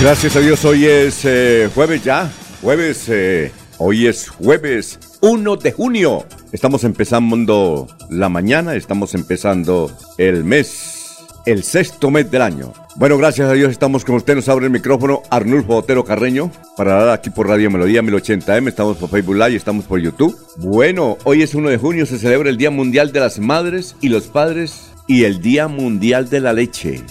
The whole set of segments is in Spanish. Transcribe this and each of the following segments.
Gracias a Dios, hoy es eh, jueves ya, jueves, eh, hoy es jueves 1 de junio. Estamos empezando la mañana, estamos empezando el mes, el sexto mes del año. Bueno, gracias a Dios estamos con usted, nos abre el micrófono Arnulfo Otero Carreño para dar aquí por Radio Melodía 1080M, estamos por Facebook Live, estamos por YouTube. Bueno, hoy es 1 de junio, se celebra el Día Mundial de las Madres y los Padres y el Día Mundial de la Leche.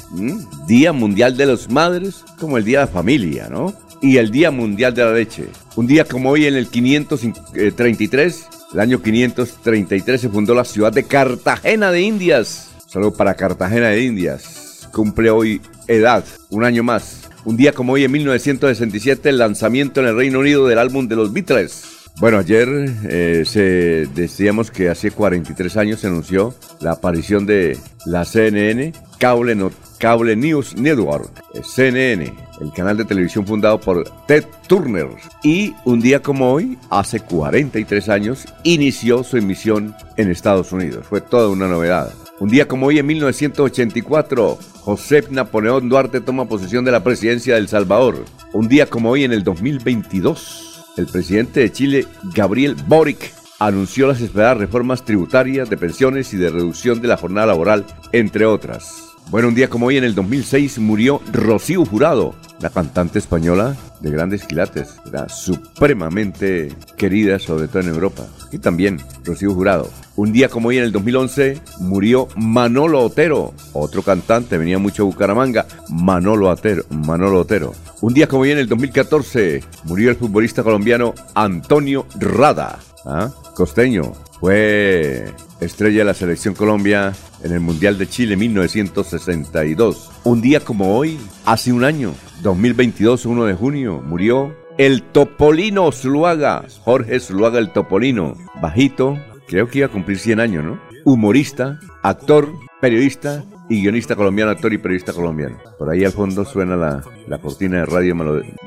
Día Mundial de las Madres, como el Día de la Familia, ¿no? Y el Día Mundial de la Leche. Un día como hoy, en el 533, el año 533, se fundó la ciudad de Cartagena de Indias. Saludo para Cartagena de Indias. Cumple hoy edad, un año más. Un día como hoy, en 1967, el lanzamiento en el Reino Unido del álbum de los Beatles. Bueno, ayer eh, se decíamos que hace 43 años se anunció la aparición de la CNN, Cable, News Network, eh, CNN, el canal de televisión fundado por Ted Turner. Y un día como hoy, hace 43 años, inició su emisión en Estados Unidos. Fue toda una novedad. Un día como hoy, en 1984, José Napoleón Duarte toma posesión de la presidencia de El Salvador. Un día como hoy, en el 2022 el presidente de Chile, Gabriel Boric, anunció las esperadas reformas tributarias, de pensiones y de reducción de la jornada laboral, entre otras. Bueno, un día como hoy, en el 2006, murió Rocío Jurado, la cantante española de grandes quilates. Era supremamente querida, sobre todo en Europa. Y también Rocío Jurado. Un día como hoy, en el 2011, murió Manolo Otero, otro cantante, venía mucho a Bucaramanga. Manolo Otero, Manolo Otero. Un día como hoy, en el 2014, murió el futbolista colombiano Antonio Rada. ¿ah? Costeño, fue estrella de la selección Colombia en el Mundial de Chile 1962. Un día como hoy, hace un año, 2022, 1 de junio, murió el Topolino Zuluaga, Jorge Zuluaga el Topolino, bajito, creo que iba a cumplir 100 años, ¿no? Humorista, actor, periodista y guionista colombiano, actor y periodista colombiano. Por ahí al fondo suena la, la cortina de radio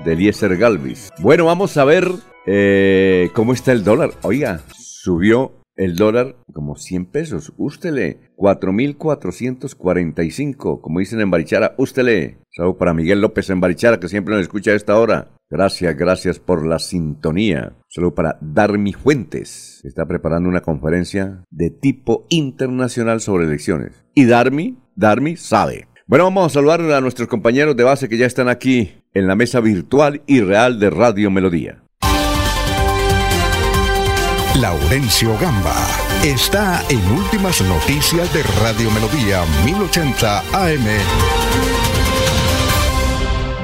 de Eliezer Galvis. Bueno, vamos a ver eh, cómo está el dólar. Oiga, subió el dólar como 100 pesos. Ústele, 4.445, como dicen en Barichara. Ústele. Saludo para Miguel López en Barichara, que siempre nos escucha a esta hora. Gracias, gracias por la sintonía. Saludo para Darmi Fuentes, que está preparando una conferencia de tipo internacional sobre elecciones. Y Darmi, Darmi sabe. Bueno, vamos a saludar a nuestros compañeros de base que ya están aquí en la mesa virtual y real de Radio Melodía. Laurencio Gamba está en Últimas Noticias de Radio Melodía 1080 AM.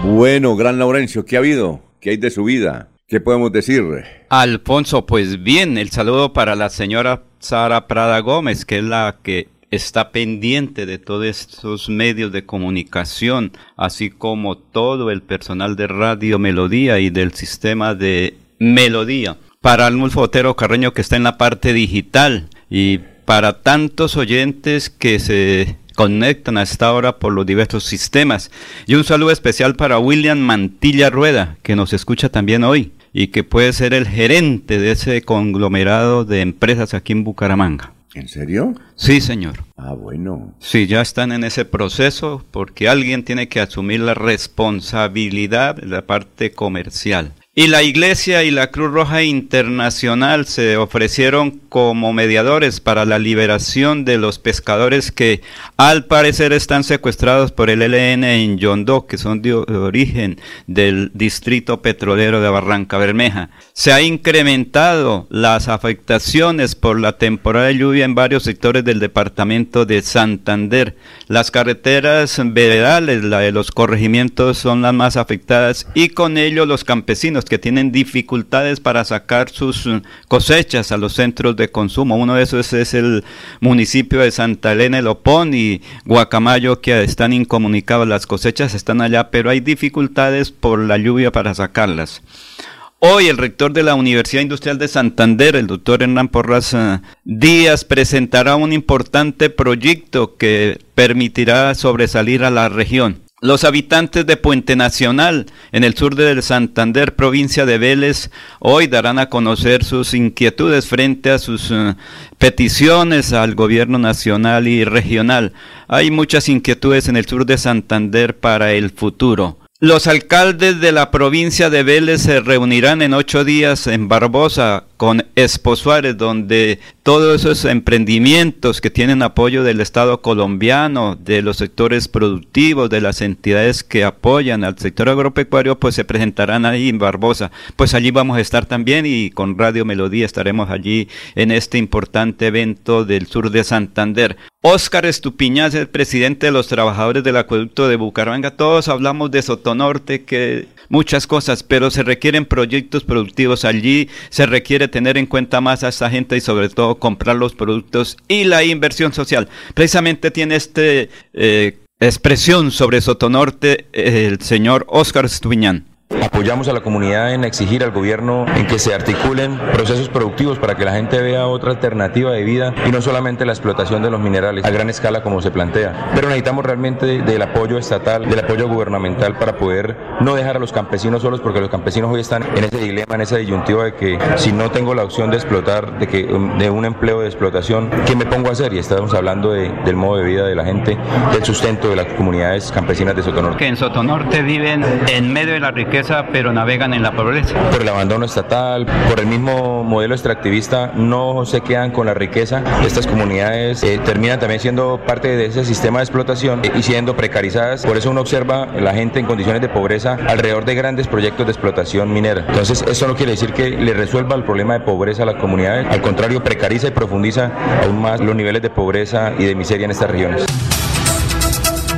Bueno, gran Laurencio, ¿qué ha habido? ¿Qué hay de su vida? ¿Qué podemos decir? Alfonso, pues bien, el saludo para la señora Sara Prada Gómez, que es la que está pendiente de todos estos medios de comunicación, así como todo el personal de Radio Melodía y del sistema de Melodía para Arnulfo Otero Carreño que está en la parte digital y para tantos oyentes que se conectan a esta hora por los diversos sistemas. Y un saludo especial para William Mantilla Rueda, que nos escucha también hoy y que puede ser el gerente de ese conglomerado de empresas aquí en Bucaramanga. ¿En serio? Sí, señor. Ah, bueno. Sí, ya están en ese proceso porque alguien tiene que asumir la responsabilidad de la parte comercial Y la Iglesia y la Cruz Roja Internacional se ofrecieron como mediadores para la liberación de los pescadores que al parecer están secuestrados por el LN en Yondó, que son de origen del distrito petrolero de Barranca Bermeja. Se ha incrementado las afectaciones por la temporada de lluvia en varios sectores del departamento de Santander. Las carreteras veredales, la de los corregimientos, son las más afectadas y con ello los campesinos que tienen dificultades para sacar sus eh, cosechas a los centros de consumo. Uno de esos es el municipio de Santa Elena, El y Guacamayo, que están incomunicados. Las cosechas están allá, pero hay dificultades por la lluvia para sacarlas. Hoy el rector de la Universidad Industrial de Santander, el doctor Hernán Porras eh, Díaz, presentará un importante proyecto que permitirá sobresalir a la región. Los habitantes de Puente Nacional, en el sur del Santander, provincia de Vélez, hoy darán a conocer sus inquietudes frente a sus eh, peticiones al gobierno nacional y regional. Hay muchas inquietudes en el sur de Santander para el futuro. Los alcaldes de la provincia de Vélez se reunirán en ocho días en Barbosa con Expo Suárez, donde todos esos emprendimientos que tienen apoyo del Estado colombiano, de los sectores productivos, de las entidades que apoyan al sector agropecuario, pues se presentarán ahí en Barbosa. Pues allí vamos a estar también y con Radio Melodía estaremos allí en este importante evento del sur de Santander. Óscar Estupiñaz, el presidente de los trabajadores del acueducto de Bucaramanga. Todos hablamos de Sotonorte, que muchas cosas, pero se requieren proyectos productivos allí, se requiere tener en cuenta más a esta gente y sobre todo comprar los productos y la inversión social. Precisamente tiene este eh, expresión sobre Sotonorte el señor Óscar Estupiñán. Apoyamos a la comunidad en exigir al gobierno en que se articulen procesos productivos para que la gente vea otra alternativa de vida y no solamente la explotación de los minerales a gran escala como se plantea. Pero necesitamos realmente del apoyo estatal, del apoyo gubernamental para poder no dejar a los campesinos solos porque los campesinos hoy están en ese dilema, en esa disyuntiva de que si no tengo la opción de explotar, de, que, um, de un empleo de explotación, ¿qué me pongo a hacer? Y estamos hablando del modo de vida de la gente, del sustento de las comunidades campesinas de Sotonorte. Que en Sotonorte viven en medio de la riqueza pero navegan en la pobreza. Por el abandono estatal, por el mismo modelo extractivista, no se quedan con la riqueza. Estas comunidades eh, terminan también siendo parte de ese sistema de explotación y siendo precarizadas. Por eso uno observa la gente en condiciones de pobreza alrededor de grandes proyectos de explotación minera. Entonces, eso no quiere decir que le resuelva el problema de pobreza a las comunidades. Al contrario, precariza y profundiza aún más los niveles de pobreza y de miseria en estas regiones.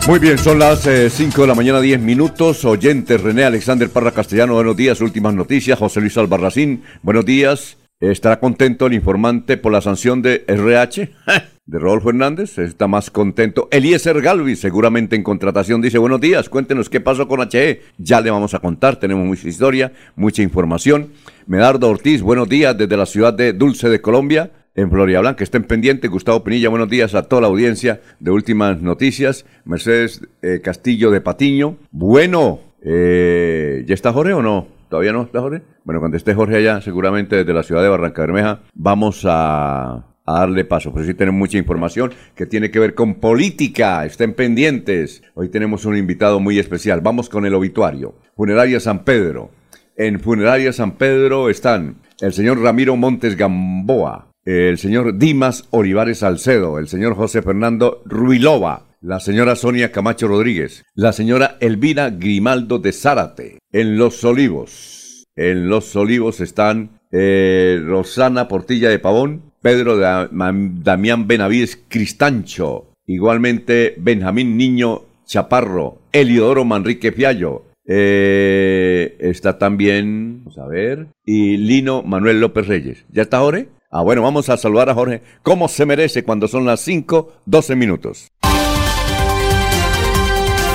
Muy bien, son las 5 eh, de la mañana, 10 minutos. Oyentes, René Alexander Parra Castellano, buenos días. Últimas noticias. José Luis Albarracín, buenos días. ¿Estará contento el informante por la sanción de RH? De Rodolfo Hernández, está más contento. Eliezer Galvi, seguramente en contratación, dice, buenos días, cuéntenos qué pasó con HE. Ya le vamos a contar, tenemos mucha historia, mucha información. Medardo Ortiz, buenos días desde la ciudad de Dulce de Colombia en Florida Blanca. Estén pendientes. Gustavo Pinilla, buenos días a toda la audiencia de Últimas Noticias. Mercedes eh, Castillo de Patiño. Bueno, eh, ¿ya está Jorge o no? ¿Todavía no está Jorge? Bueno, cuando esté Jorge allá, seguramente desde la ciudad de Barranca Bermeja, vamos a, darle paso. Pero sí tenemos mucha información que tiene que ver con política. Estén pendientes. Hoy tenemos un invitado muy especial. Vamos con el obituario. Funeraria San Pedro. En Funeraria San Pedro están el señor Ramiro Montes Gamboa, el señor Dimas Olivares Salcedo, el señor José Fernando Ruilova, la señora Sonia Camacho Rodríguez, la señora Elvira Grimaldo de Zárate, en Los Olivos. En Los Olivos están eh, Rosana Portilla de Pavón, Pedro Damián Benavides Cristancho, igualmente Benjamín Niño Chaparro, Eliodoro Manrique Fiallo, eh, está también, vamos a ver, y Lino Manuel López Reyes. ¿Ya está Jorge? Ah, bueno, vamos a saludar a Jorge. ¿Cómo se merece cuando son las 5, 12 minutos?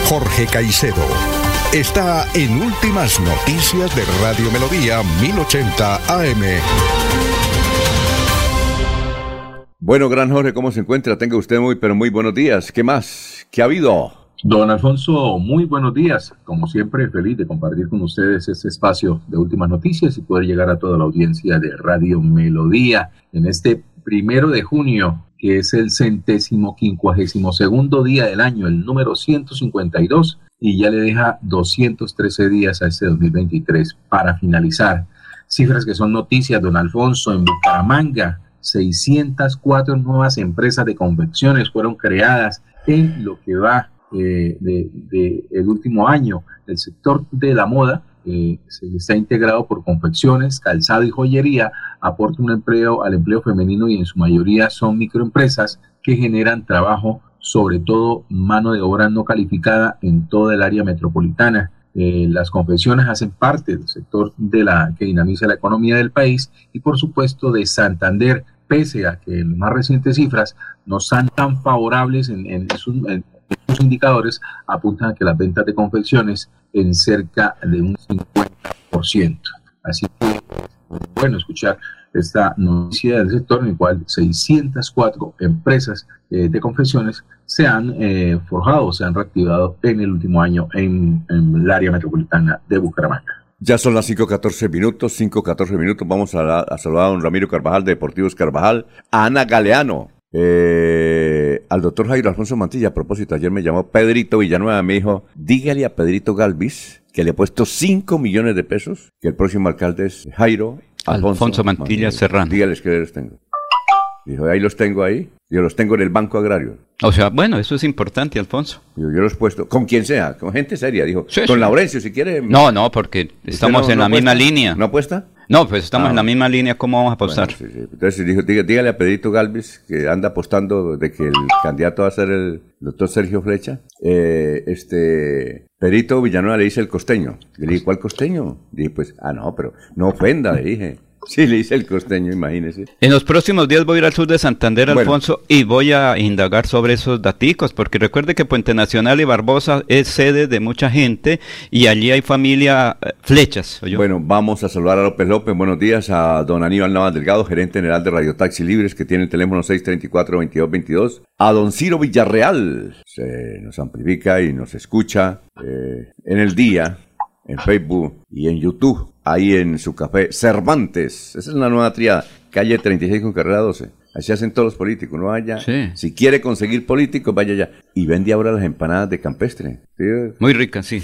Jorge Caicedo está en Últimas Noticias de Radio Melodía 1080 AM. Bueno, gran Jorge, ¿cómo se encuentra? Tenga usted muy, pero muy buenos días. ¿Qué más? ¿Qué ha habido? Don Alfonso, muy buenos días. Como siempre, feliz de compartir con ustedes este espacio de últimas noticias y poder llegar a toda la audiencia de Radio Melodía en este primero de junio, que es el centésimo quincuagésimo segundo día del año, el número 152 y ya le deja 213 días a este 2023 para finalizar. Cifras que son noticias, don Alfonso, en Bucaramanga, 604 nuevas empresas de confecciones fueron creadas en lo que va eh, de, el último año. El sector de la moda eh, se está integrado por confecciones, calzado y joyería, aporta un empleo al empleo femenino y en su mayoría son microempresas que generan trabajo sobre todo mano de obra no calificada en toda el área metropolitana. Eh, las confesiones hacen parte del sector de la que dinamiza la economía del país y por supuesto de Santander, pese a que las más recientes cifras no son tan favorables en, sus, indicadores, apuntan a que las ventas de confecciones en cerca de un 50%. Así que bueno escuchar esta noticia del sector en el cual 604 empresas eh, de confecciones se han eh, forjado, se han reactivado en el último año en, el área metropolitana de Bucaramanga. Ya son las 5.14 minutos, 5.14 minutos. Vamos a, saludar a don Ramiro Carvajal de Deportivos Carvajal, a Ana Galeano, eh, al doctor Jairo Alfonso Mantilla. A propósito, ayer me llamó Pedrito Villanueva, me dijo, dígale a Pedrito Galvis que le he puesto 5 millones de pesos, que el próximo alcalde es Jairo Alfonso, Mantilla, Serrano. Dígales que los tengo. Dijo, ahí los tengo ahí. Yo los tengo en el Banco Agrario. O sea, bueno, eso es importante, Alfonso. Yo, los he puesto, con quien sea, con gente seria, dijo. con Laurencio, si quiere. No, no, porque estamos en la misma línea. ¿No apuesta? No, pues estamos en la ah. misma línea, ¿cómo vamos a apostar? Entonces dijo, dígale a Pedrito Galvis, que anda apostando de que el candidato va a ser el doctor Sergio Flecha. Eh, este, Pedrito Villanueva le dice el costeño. le dije, ¿cuál costeño? Dije, pues, ah, no, pero no ofenda, le dije. Sí, le hice el costeño, imagínese. En los próximos días voy a ir al sur de Santander, Alfonso, y voy a indagar sobre esos daticos, porque recuerde que Puente Nacional y Barbosa es sede de mucha gente y allí hay familia eh, flechas. Bueno, vamos a saludar a López López. Buenos días a don Aníbal Navas Delgado, gerente general de Radio Taxi Libres, que tiene el teléfono 634-2222. A don Ciro Villarreal, se nos amplifica y nos escucha eh, en el día en Facebook y en YouTube, ahí en su café Cervantes. Esa es una nueva triada, calle 36 con carrera 12. Así hacen todos los políticos, no vaya. Si quiere conseguir políticos, vaya allá. Y vende ahora las empanadas de campestre. Muy ricas, sí.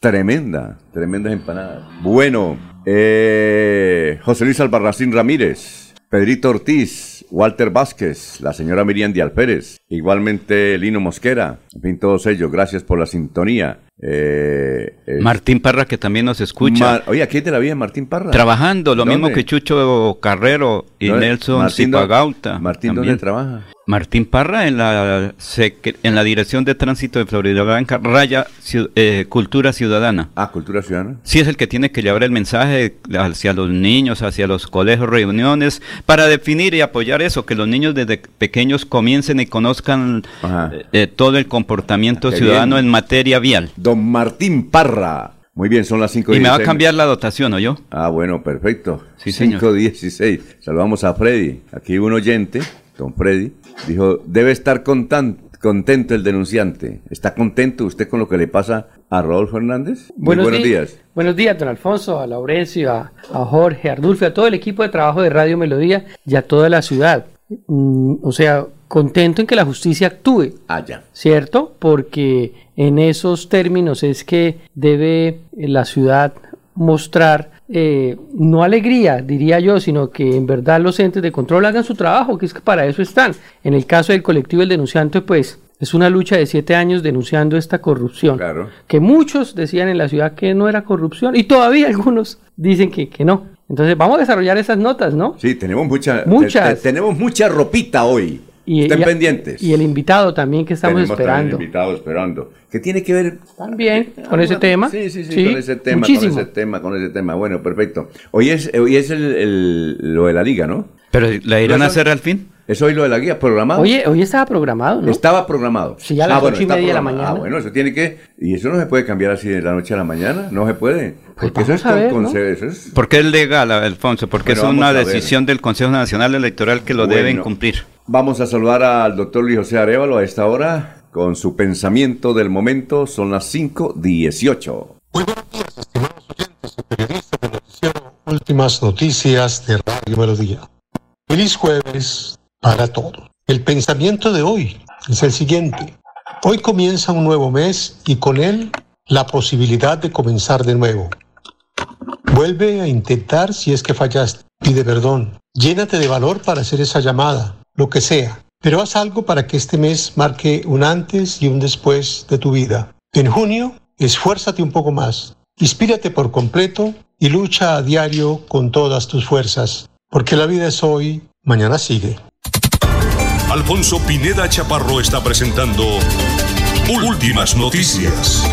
Tremenda, tremendas empanadas. Bueno, eh, José Luis Albarracín Ramírez, Pedrito Ortiz, Walter Vázquez, la señora Miriam Díaz Pérez, igualmente Lino Mosquera, en fin, todos ellos, gracias por la sintonía. Eh, Martín Parra, que también nos escucha. oye, aquí te la vida Martín Parra. Trabajando, lo mismo que Chucho Carrero y Nelson Zipagauta. Martín, ¿dónde trabaja? Martín Parra en la, en la Dirección de Tránsito de Florida Blanca, Raya eh, Cultura Ciudadana. Ah, Cultura Ciudadana. Sí, es el que tiene que llevar el mensaje hacia los niños, hacia los colegios, reuniones, para definir y apoyar eso, que los niños desde pequeños comiencen y conozcan eh, todo el comportamiento ciudadano en materia vial. Don Martín Parra. Muy bien, son las 5 Y me va a cambiar la dotación, ¿o yo? Ah, bueno, perfecto. Sí, 5.16. Saludamos a Freddy. Aquí un oyente, don Freddy, dijo, debe estar contento el denunciante. ¿Está contento usted con lo que le pasa a Rodolfo Hernández? buenos, días. Buenos días, don Alfonso, a Laurencio, a, a Jorge, a Ardulfo, a todo el equipo de trabajo de Radio Melodía y a toda la ciudad. Mm, o sea, contento en que la justicia actúe. Ah, ya. ¿Cierto? Porque en esos términos es que debe la ciudad mostrar eh, no alegría, diría yo, sino que en verdad los entes de control hagan su trabajo, que es que para eso están. En el caso del colectivo El Denunciante, pues es una lucha de siete años denunciando esta corrupción, que muchos decían en la ciudad que no era corrupción y todavía algunos dicen que, que no. Entonces vamos a desarrollar esas notas, ¿no? Sí, tenemos mucha, Muchas. tenemos mucha ropita hoy. Y, Estén pendientes. Y el invitado también que estamos Tenemos esperando. El invitado esperando. ¿Qué tiene que ver? También con ese tema. Sí, sí, sí, con ese tema, con ese tema, con ese tema. Bueno, perfecto. Hoy es, hoy es el, lo de la liga, ¿no? Pero la irán a hacer al fin. ¿Es hoy lo de la guía programado? Oye, hoy estaba programado, ¿no? Estaba programado. Sí, ya a las ah, ocho y media de la mañana. Ah, bueno, eso tiene que... Y eso no se puede cambiar así de la noche a la mañana, no se puede. Pues porque eso es, ver, con, Porque es legal, Alfonso, porque es una decisión del Consejo Nacional Electoral que lo deben cumplir. Vamos a saludar al doctor Luis José Arevalo a esta hora con su pensamiento del momento. Son las 5.18. Muy buenos días, estimados oyentes y periodistas del noticiero Últimas Noticias de Radio Melodía. Feliz jueves para todos. El pensamiento de hoy es el siguiente. Hoy comienza un nuevo mes y con él la posibilidad de comenzar de nuevo. Vuelve a intentar si es que fallaste. Pide perdón. Llénate de valor para hacer esa llamada, lo que sea. Pero haz algo para que este mes marque un antes y un después de tu vida. En junio, esfuérzate un poco más. Inspírate por completo y lucha a diario con todas tus fuerzas. Porque la vida es hoy, mañana sigue. Alfonso Pineda Chaparro está presentando Últimas Noticias.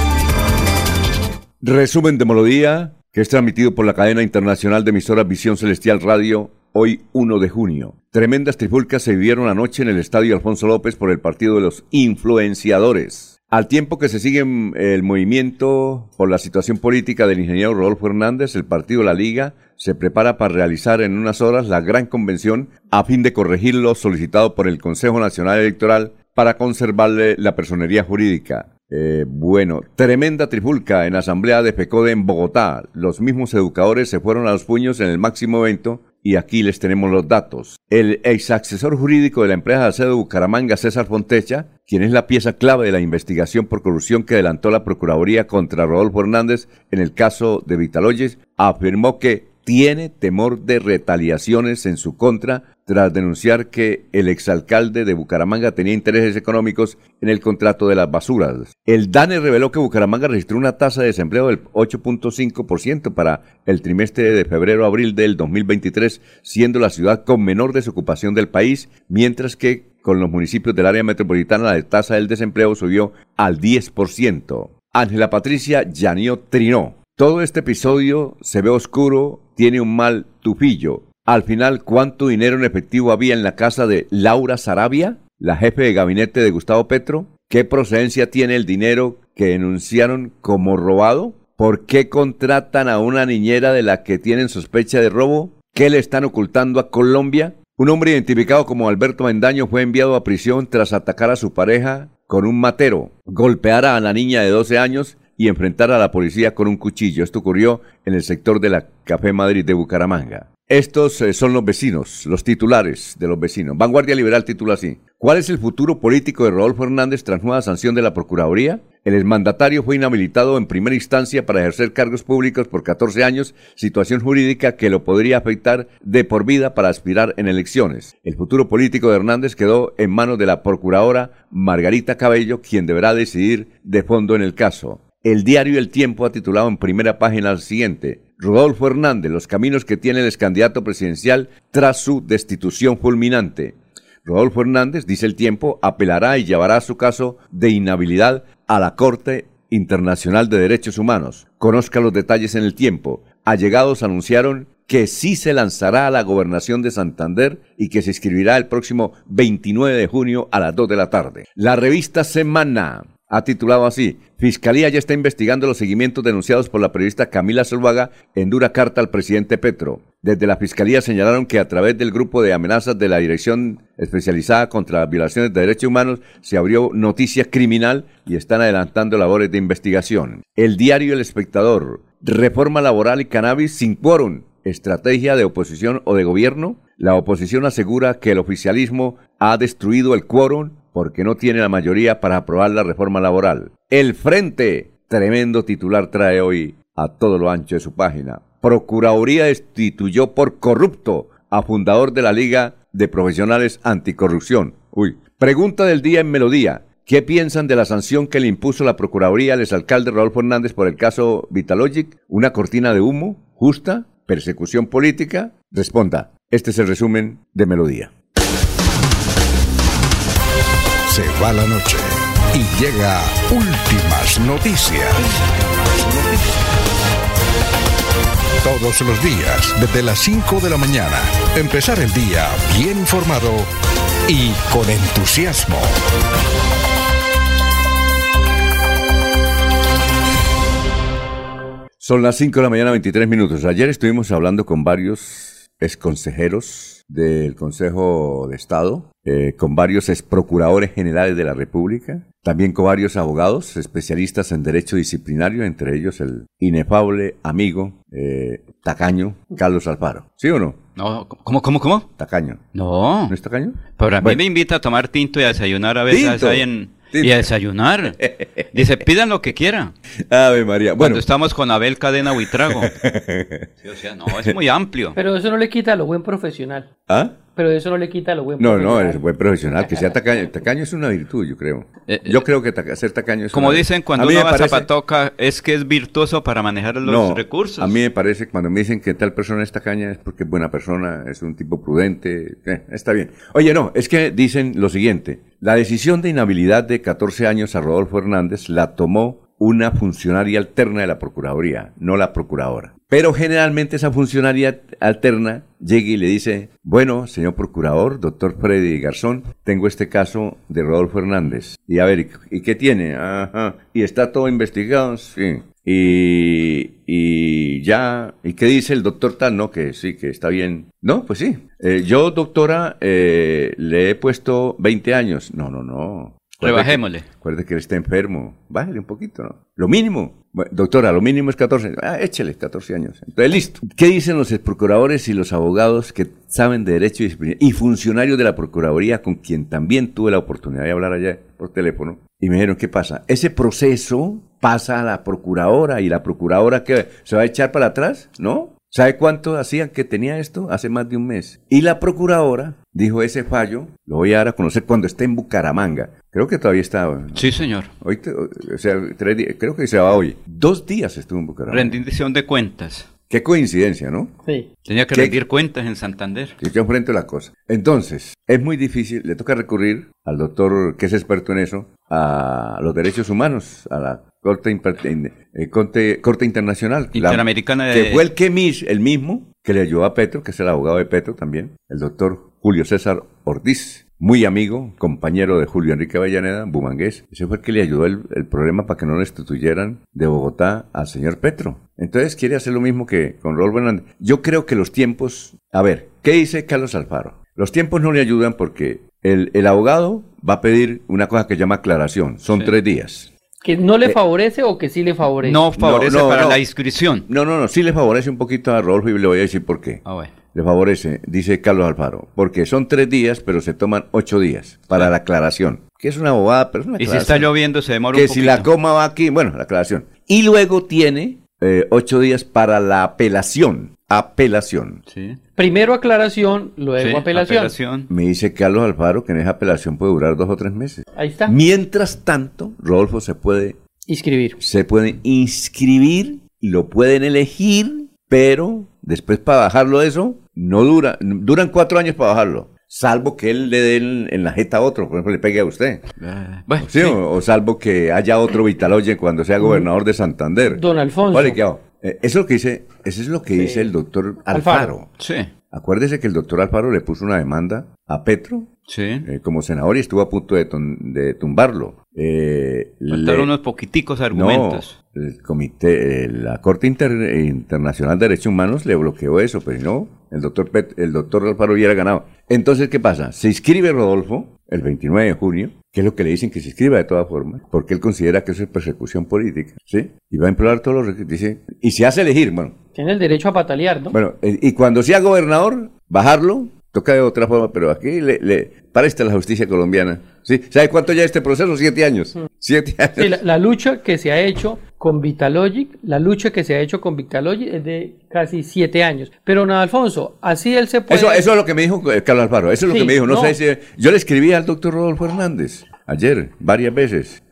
Resumen de melodía que es transmitido por la cadena internacional de emisoras Visión Celestial Radio hoy 1 de junio. Tremendas trifulcas se vivieron anoche en el estadio Alfonso López por el partido de los influenciadores. Al tiempo que se sigue el movimiento por la situación política del ingeniero Rodolfo Hernández, el partido La Liga se prepara para realizar en unas horas la gran convención a fin de corregir lo solicitado por el Consejo Nacional Electoral para conservarle la personería jurídica. Eh, bueno, tremenda trifulca en Asamblea de FECODE en Bogotá. Los mismos educadores se fueron a los puños en el máximo evento y aquí les tenemos los datos. El ex asesor jurídico de la empresa de de Bucaramanga, César Fontecha, quien es la pieza clave de la investigación por corrupción que adelantó la Procuraduría contra Rodolfo Hernández en el caso de Vitaloyes, afirmó que tiene temor de retaliaciones en su contra tras denunciar que el exalcalde de Bucaramanga tenía intereses económicos en el contrato de las basuras. El DANE reveló que Bucaramanga registró una tasa de desempleo del 8.5% para el trimestre de febrero-abril del 2023, siendo la ciudad con menor desocupación del país, mientras que con los municipios del área metropolitana la tasa del desempleo subió al 10%. Ángela Patricia Yanio Trinó. Todo este episodio se ve oscuro, tiene un mal tufillo. Al final, ¿cuánto dinero en efectivo había en la casa de Laura Sarabia, la jefe de gabinete de Gustavo Petro? ¿Qué procedencia tiene el dinero que denunciaron como robado? ¿Por qué contratan a una niñera de la que tienen sospecha de robo? ¿Qué le están ocultando a Colombia? Un hombre identificado como Alberto Mendaño fue enviado a prisión tras atacar a su pareja con un matero, golpear a la niña de 12 años y enfrentar a la policía con un cuchillo. Esto ocurrió en el sector de la Café Madrid de Bucaramanga. Estos eh, son los vecinos, los titulares de los vecinos. Vanguardia Liberal titula así. ¿Cuál es el futuro político de Rodolfo Hernández tras nueva sanción de la Procuraduría? El exmandatario fue inhabilitado en primera instancia para ejercer cargos públicos por 14 años, situación jurídica que lo podría afectar de por vida para aspirar en elecciones. El futuro político de Hernández quedó en manos de la procuradora Margarita Cabello, quien deberá decidir de fondo en el caso. El diario El Tiempo ha titulado en primera página al siguiente. Rodolfo Hernández, los caminos que tiene el ex candidato presidencial tras su destitución fulminante. Rodolfo Hernández, dice el tiempo, apelará y llevará su caso de inhabilidad a la Corte Internacional de Derechos Humanos. Conozca los detalles en el tiempo. Allegados anunciaron que sí se lanzará a la gobernación de Santander y que se inscribirá el próximo 29 de junio a las 2 de la tarde. La revista Semana ha titulado así, Fiscalía ya está investigando los seguimientos denunciados por la periodista Camila Zuluaga en dura carta al presidente Petro. Desde la Fiscalía señalaron que a través del grupo de amenazas de la Dirección Especializada contra Violaciones de Derechos Humanos se abrió noticia criminal y están adelantando labores de investigación. El diario El Espectador, reforma laboral y cannabis sin quórum, estrategia de oposición o de gobierno. La oposición asegura que el oficialismo ha destruido el quórum porque no tiene la mayoría para aprobar la reforma laboral. El Frente, tremendo titular trae hoy a todo lo ancho de su página. Procuraduría destituyó por corrupto a fundador de la Liga de Profesionales Anticorrupción. Uy. Pregunta del día en Melodía. ¿Qué piensan de la sanción que le impuso la Procuraduría al exalcalde Rodolfo Hernández por el caso Vitalogic? ¿Una cortina de humo? ¿Justa? ¿Persecución política? Responda. Este es el resumen de Melodía. Se va la noche y llega últimas noticias. Todos los días, desde las 5 de la mañana, empezar el día bien informado y con entusiasmo. Son las 5 de la mañana, 23 minutos. Ayer estuvimos hablando con varios exconsejeros del Consejo de Estado, eh, con varios procuradores generales de la República, también con varios abogados especialistas en derecho disciplinario, entre ellos el inefable amigo eh, tacaño Carlos Alfaro. ¿Sí o no? No, ¿cómo, cómo, cómo? Tacaño. No. ¿No es tacaño? Pero a mí me invita a tomar tinto y a desayunar a veces ahí en, Y a desayunar. Dice, pidan lo que quieran. Ave María. Bueno, Cuando estamos con Abel Cadena Buitrago. Sí, o sea, no, es muy amplio. Pero eso no le quita lo buen profesional. ¿ah? Pero eso no le quita lo buen No, no, profesional. es buen profesional. Que sea tacaño. Tacaño es una virtud, yo creo. Eh, Yo creo que taca- ser tacaño es Como una dicen, virtud. cuando A uno va a parece- Zapatoca, es que es virtuoso para manejar los no, recursos. A mí me parece, cuando me dicen que tal persona es tacaña, es porque es buena persona, es un tipo prudente. eh, está bien. Oye, no, es que dicen lo siguiente. La decisión de inhabilidad de 14 años a Rodolfo Hernández la tomó una funcionaria alterna de la Procuraduría, no la Procuradora. Pero generalmente esa funcionaria alterna llega y le dice, bueno, señor Procurador, doctor Freddy Garzón, tengo este caso de Rodolfo Hernández. Y a ver, ¿y- ¿y qué tiene? Ajá. ¿Y está todo investigado? Sí. Y, y ya, ¿y qué dice el doctor tal? No, que sí, que está bien. No, pues sí. Eh, yo, doctora, eh, le he puesto 20 años. No, no, no. Rebajémosle. que- Acuérdate que él está enfermo. Bájale un poquito, ¿no? Lo mínimo. Bueno, doctora, lo mínimo es 14. Ah, échale 14 años. Entonces, listo. ¿Qué dicen los procuradores y los abogados que saben de derecho y disciplina? Y funcionarios de la Procuraduría con quien también tuve la oportunidad de hablar allá por teléfono. Y me dijeron, ¿qué pasa? Ese proceso pasa a la procuradora y la procuradora que se va a echar para atrás, ¿no? ¿Sabe cuánto hacían que tenía esto? Hace más de un mes. Y la procuradora dijo ese fallo, lo voy a dar a conocer cuando esté en Bucaramanga. Creo que todavía está. Sí, señor. Hoy, te- o sea, tres días, creo que se va hoy. Dos días estuvo en Bucaramanga. Rendición de cuentas. Qué coincidencia, ¿no? Sí. Tenía que ¿Qué? rendir cuentas en Santander. Que yo enfrento la cosa. Entonces, es muy difícil, le toca recurrir al doctor que es experto en eso, a los derechos humanos, a la Corte, eh, Corte, Corte Internacional. la- Interamericana de- Que fue el, que mis, el mismo que le ayudó a Petro, que es el abogado de Petro también, el doctor Julio César Ortiz. Muy amigo, compañero de Julio Enrique Avellaneda, bumangués. Ese fue el que le ayudó el, el problema para que no le destituyeran de Bogotá al señor Petro. Entonces quiere hacer lo mismo que con Rolf Hernández. Yo creo que los tiempos... A ver, ¿qué dice Carlos Alfaro? Los tiempos no le ayudan porque el, el abogado va a pedir una cosa que llama aclaración. Son Sí. tres días. ¿Que no Eh, le favorece o que sí le favorece? No favorece no, para no. la inscripción. No, no, no. Sí le favorece un poquito a Rodolfo y le voy a decir por qué. Ah, bueno. Le favorece, dice Carlos Alfaro, porque son tres días, pero se toman ocho días para la aclaración. Que es una bobada, pero es una Y si está lloviendo, se demora Que un si poquito. la coma va aquí, bueno, la aclaración. Y luego tiene eh, ocho días para la apelación. Apelación. Sí. Primero aclaración, luego Sí, apelación. Me dice Carlos Alfaro que en esa apelación puede durar dos o tres meses. Ahí está. Mientras tanto, Rodolfo se puede, Inscribir. se puede inscribir, lo pueden elegir, pero después para bajarlo de eso, no dura, duran cuatro años para bajarlo. Salvo que él le dé en, la jeta a otro, por ejemplo, le pegue a usted. Eh, bueno, Sí, sí. O, o salvo que haya otro Vitaloye cuando sea gobernador de Santander. Don Alfonso. Vale, ¿qué hago? Eh, eso es lo que dice, eso es lo que dice el doctor Alfaro. Alfaro. Sí, Acuérdese que el doctor Alfaro le puso una demanda a Petro sí. eh, como senador y estuvo a punto de, tum- de tumbarlo. Eh, le- unos poquiticos argumentos. No, el comité, eh, la Corte Inter- Internacional de Derechos Humanos le bloqueó eso, pero no, el doctor, Pet- el doctor Alfaro hubiera ganado. Entonces, ¿qué pasa? Se inscribe Rodolfo el 29 de junio, que es lo que le dicen que se inscriba de todas formas, porque él considera que eso es persecución política, ¿sí? Y va a implorar todos los requisitos, dice, y se hace elegir, bueno, Tiene el derecho a patalear, ¿no? bueno, eh, y cuando sea gobernador, bajarlo, toca de otra forma, pero aquí le, le para esta la justicia colombiana. ¿Sí? ¿Sabe cuánto ya este proceso? Siete años. Siete años. Sí, la, la lucha que se ha hecho con Vitalogic, la lucha que se ha hecho con Vitalogic es de casi siete años. Pero, don Alfonso, así él se puede... Eso, eso es lo que me dijo eh, Carlos Alfaro. Eso es lo que me dijo. No, no. sé si. Yo le escribí al doctor Rodolfo Hernández ayer, varias veces,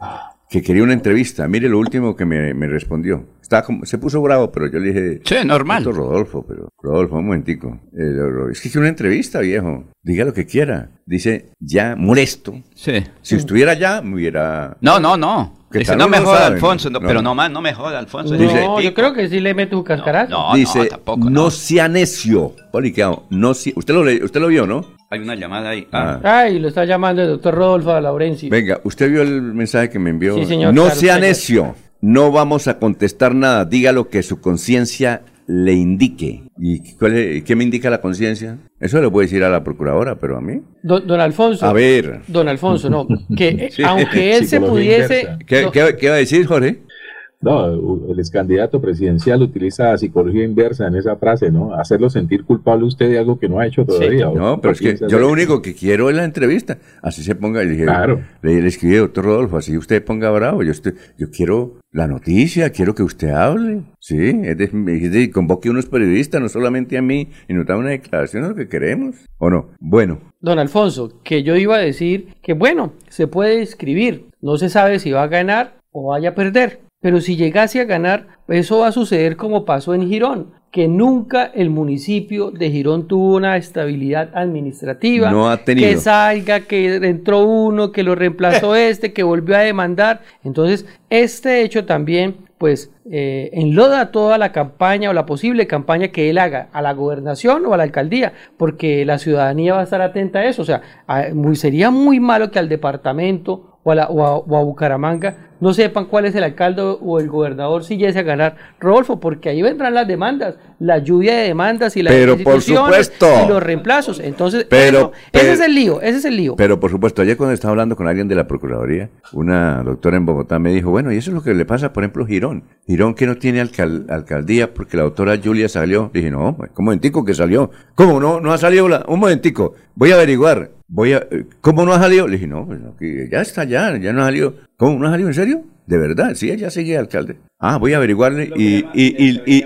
que quería una entrevista. Mire lo último que me, me respondió. Estaba como- se puso bravo, pero yo le dije. Sí, normal. Rodolfo, pero. Rodolfo, un momentico. Eh, es que quiero una entrevista, viejo. Diga lo que quiera. Dice, ya molesto. Sí. Si estuviera allá, me hubiera. No, no, no. Que Dice, no me joda, Alfonso. ¿no? no, pero No. no más, no me joda, Alfonso. No, Dice- yo creo que sí le mete su cascarazo. No, dice, no, tampoco. no No. sea necio. Poliqueado, no sea- usted lo, le- usted lo vio, ¿no? Hay una llamada ahí. Ah. Ah. Ay, lo está llamando el doctor Rodolfo Laurencio. Venga, usted vio el mensaje que me envió. Sí, señor, no claro, sea señor. necio. No vamos a contestar nada. Diga lo que su conciencia le indique. ¿Y cuál es- qué me indica la conciencia? Eso le puedo decir a la procuradora, pero a mí. Don, don Alfonso. A ver. Don Alfonso, no. Que eh, Sí. aunque él se pudiese. inversa. ¿Qué, no, qué- qué va a decir, Jorge? No, el ex candidato presidencial utiliza psicología inversa en esa frase, ¿no? Hacerlo sentir culpable usted de algo que no ha hecho todavía. no, pero es que yo lo único que quiero es la entrevista. Así se ponga, le dije, claro. le, le escribí, doctor Rodolfo, así usted ponga bravo. Yo, estoy, yo quiero la noticia, quiero que usted hable. Sí, es de, convoque a unos periodistas, no solamente a mí, y nos da una declaración de lo que queremos. ¿O no? Bueno. Don Alfonso, que yo iba a decir que, bueno, se puede escribir. No se sabe si va a ganar o vaya a perder. Pero si llegase a ganar, eso va a suceder como pasó en Girón, que nunca el municipio de Girón tuvo una estabilidad administrativa. No ha tenido. Que salga, que entró uno, que lo reemplazó este, que volvió a demandar. Entonces, este hecho también, pues, eh, enloda toda la campaña o la posible campaña que él haga a la gobernación o a la alcaldía, porque la ciudadanía va a estar atenta a eso. O sea, a, muy, sería muy malo que al departamento o a, la, o, a, o a, Bucaramanga no sepan cuál es el alcalde o el gobernador si llegase a ganar Rodolfo, porque ahí vendrán las demandas, la lluvia de demandas y las pero por supuesto. y los reemplazos. Entonces, pero, eso, pero, ese es el lío, ese es el lío. Pero por supuesto, ayer cuando estaba hablando con alguien de la Procuraduría, una doctora en Bogotá me dijo, bueno, y eso es lo que le pasa, por ejemplo, Girón. Girón que no tiene alcal alcaldía porque la doctora Julia salió. Dije, no, un momentico que salió. ¿Cómo no? No ha salido la... Un momentico, voy a averiguar. Voy a, ¿Cómo no ha salido? Le dije, no, pues, ya está, ya, ya no ha salido. ¿Cómo no ha salido? ¿En serio? De verdad, sí, ella sigue alcalde. Ah, voy a averiguarle y, y, y, y,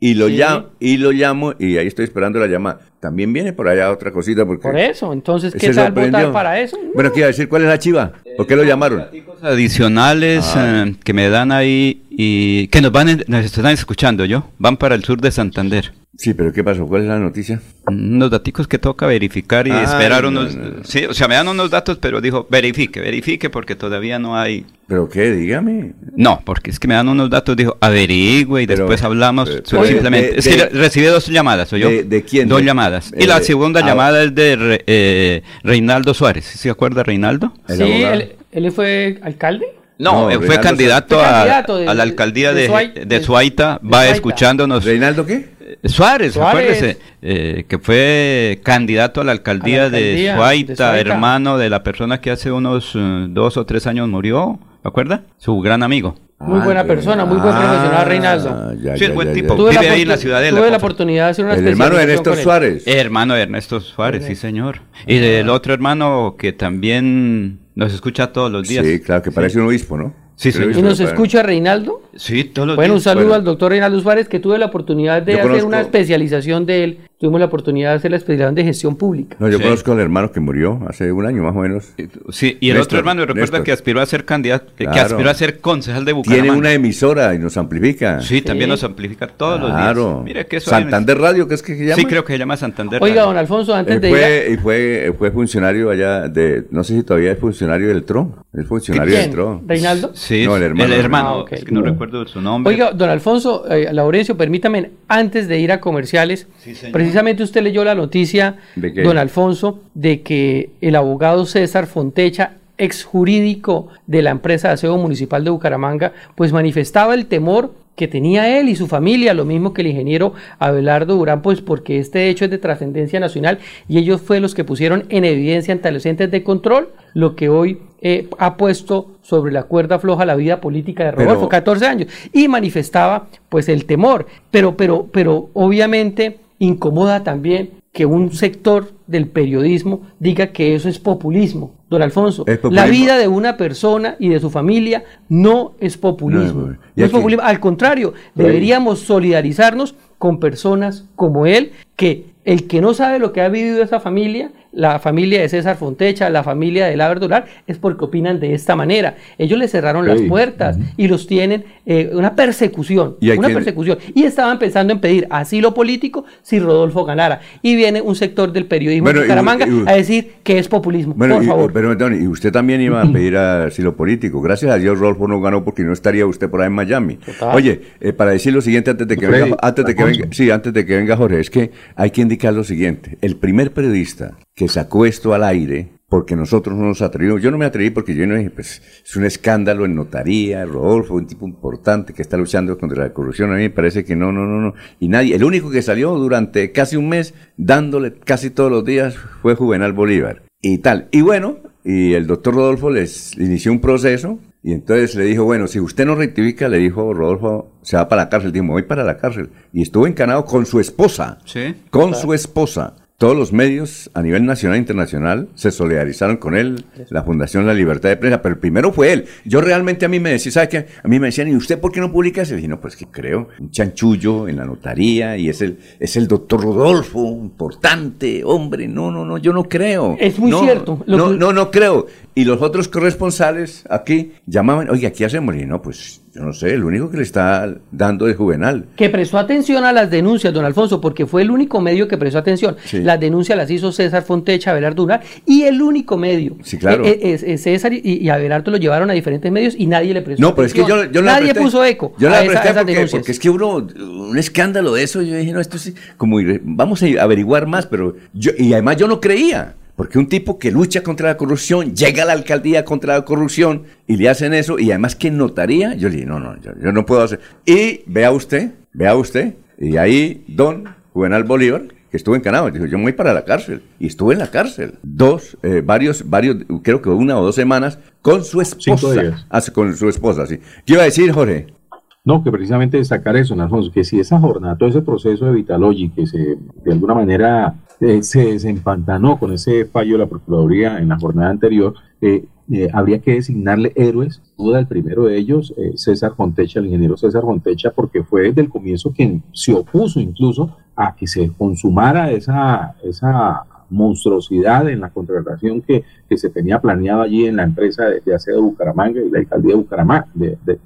y, lo Sí. llamo, y lo llamo y ahí estoy esperando la llamada. También viene por allá otra cosita porque... Por eso, entonces, ¿qué se tal sorprendió. votar para eso? Bueno, ¿qué iba a decir? ¿Cuál es la chiva? ¿Por qué lo llamaron? adicionales Ah. eh, que me dan ahí y que nos van en- nos están escuchando yo van para el sur de Santander Sí, pero ¿qué pasó? ¿Cuál es la noticia? unos daticos que toca verificar y esperar no, unos no, no. sí o sea me dan unos datos pero dijo verifique verifique porque todavía no hay ¿Pero qué? Dígame. no porque es que me dan unos datos dijo averigüe y Pero, después hablamos pero, simplemente de- es que de- recibí dos llamadas ¿oyó? de- de quién? dos De- llamadas eh, y la de- segunda ah, llamada es de Re- eh, Reinaldo Suárez ¿sí ¿se acuerda Reinaldo? El Sí, él, él fue alcalde. No, No, eh, fue Reinaldo candidato, Fue a, candidato de- a la alcaldía de de, Suai- de de- Suaita, de va Suaita. escuchándonos. ¿Reinaldo qué? Eh, Suárez, Suárez. acuérdese, eh, que fue candidato a la alcaldía, A la alcaldía de, de Suaita, hermano de la persona que hace unos eh, dos o tres años murió, ¿se acuerda? Su gran amigo. Muy buena persona, muy buen profesional, Reinaldo. Ah, ya, Sí, ya, buen ya, tipo. ya. Tuve, Vive la, ahí en la oportu- Ciudadela, tuve la cosa. oportunidad de hacer una El hermano de él. Suárez. Hermano de Ernesto Suárez, sí señor. Y del otro hermano que también nos escucha todos los días. Sí, claro, que parece un obispo, ¿no? Sí, que ¿Y nos escucha Reinaldo? Sí, todos los Bueno, un días. saludo Bueno. al doctor Reinaldo Suárez, que tuve la oportunidad de Yo hacer conozco- una especialización de él. Tuvimos la oportunidad de hacer la especialización de gestión pública. No, yo Sí. conozco al hermano que murió hace un año más o menos. Sí, y el Néstor, otro hermano recuerda Néstor. que aspiró a ser candidato, que Claro. aspiró a ser concejal de Bucaramanga. Tiene una emisora y nos amplifica. Sí, también Sí. nos amplifica todos los Claro. días. Mire que eso Santander Radio, ¿qué es que se llama? Sí, creo que se llama Santander. Oiga, Radio. don Alfonso, antes Él de ir a- fue, y fue, fue funcionario allá de, no sé si todavía es funcionario del TRO. Es funcionario del ¿Quién? TRO. ¿Reinaldo? Sí, No, el hermano. Ah, es que no No. recuerdo su nombre. Oiga, don Alfonso, eh, Laurencio, permítame, antes de ir a comerciales, Sí, señor. Precisamente usted leyó la noticia, don Alfonso, de que el abogado César Fontecha, ex jurídico de la empresa de aseo municipal de Bucaramanga, pues manifestaba el temor que tenía él y su familia, lo mismo que el ingeniero Abelardo Durán, pues porque este hecho es de trascendencia nacional y ellos fueron los que pusieron en evidencia ante los entes de control lo que hoy eh, ha puesto sobre la cuerda floja la vida política de Pero- Rodolfo, 14 años, y manifestaba pues el temor, pero, pero, pero obviamente incomoda también que un sector del periodismo diga que eso es populismo. Don Alfonso, populismo. la vida de una persona y de su familia no es populismo. No, No, y es aquí- populismo. Al contrario, deberíamos solidarizarnos con personas como él, que el que no sabe lo que ha vivido esa familia, la familia de César Fontecha, la familia de Laber Dolar, es porque opinan de esta manera. Ellos le cerraron las puertas y los tienen eh, una persecución, Y una quien- persecución. Y estaban pensando en pedir asilo político si Rodolfo ganara. Y viene un sector del periodismo Bueno, de y- y- a decir que es populismo. Bueno, Por y, favor. pero Tony, y usted también iba a pedir asilo político. Gracias a Dios, Rolfo no ganó porque no estaría usted por ahí en Miami. Total. Oye, eh, para decir lo siguiente antes de que Freddy, venga, antes de que venga, sí, antes de que venga Jorge, es que hay que indicar lo siguiente. El primer periodista que sacó esto al aire, porque nosotros no nos atrevimos, yo no me atreví porque yo no dije, pues es un escándalo en notaría, Rodolfo, un tipo importante que está luchando contra la corrupción, a mí me parece que no, no, no, no. Y nadie, el único que salió durante casi un mes dándole casi todos los días fue Juvenal Bolívar y tal. Y bueno, y el doctor Rodolfo les inició un proceso Y entonces le dijo, bueno, si usted no rectifica, le dijo Rodolfo, se va para la cárcel. Dijo, voy para la cárcel. Y estuvo encanado con su esposa. Sí. Con su esposa. Todos los medios a nivel nacional e internacional se solidarizaron con él, la Fundación La Libertad de Prensa, pero primero fue él. Yo realmente a mí me decía, ¿sabe qué? A mí me decían, ¿y usted por qué no publica eso? Y dije, no, pues que creo, un chanchullo en la notaría y es el, es el doctor Rodolfo, importante, hombre, no, no, no, yo no creo. Es muy No, cierto. Lo No, que- no, no creo. Y los otros corresponsales aquí llamaban, oye, ¿qué hacemos? Y no, pues yo no sé, el único que le está dando es Juvenal. que prestó atención a las denuncias, don Alfonso, porque fue el único medio que prestó atención. Sí. Las denuncias las hizo César Fontecha, Abelardo y el único medio. Sí, claro. Eh, eh, es- es César y, y Abelardo lo llevaron a diferentes medios y nadie le prestó No, pero es que yo, yo la Nadie presté. puso eco Yo a, la esa- presté a esas porque, porque es que hubo un escándalo de eso. Yo dije, no, esto sí, como vamos a averiguar más, pero yo, y además yo no creía. Porque un tipo que lucha contra la corrupción, llega a la alcaldía contra la corrupción y le hacen eso, y además que notaría, yo le dije, no, no, yo, yo no puedo hacer. Y vea usted, vea usted, y ahí don Juvenal Bolívar, que estuvo encanado, dijo, yo me voy para la cárcel. Y estuve en la cárcel. Dos, eh, varios, varios, creo que una o dos semanas, con su Cinco esposa. días. Ah, con su esposa, sí. ¿Qué iba a decir, Jorge? No, que precisamente destacar eso, Alfonso, que si esa jornada, todo ese proceso de Vitalogy que se, de alguna manera eh, se desempantanó con ese fallo de la Procuraduría en la jornada anterior, eh, eh, habría que designarle héroes. Duda el primero de ellos, eh, César Fontecha, el ingeniero César Fontecha, porque fue desde el comienzo quien se opuso incluso a que se consumara esa, esa monstruosidad en la contratación que, que se tenía planeado allí en la empresa de, de Bucaramanga y la alcaldía de Bucaramanga, de, de-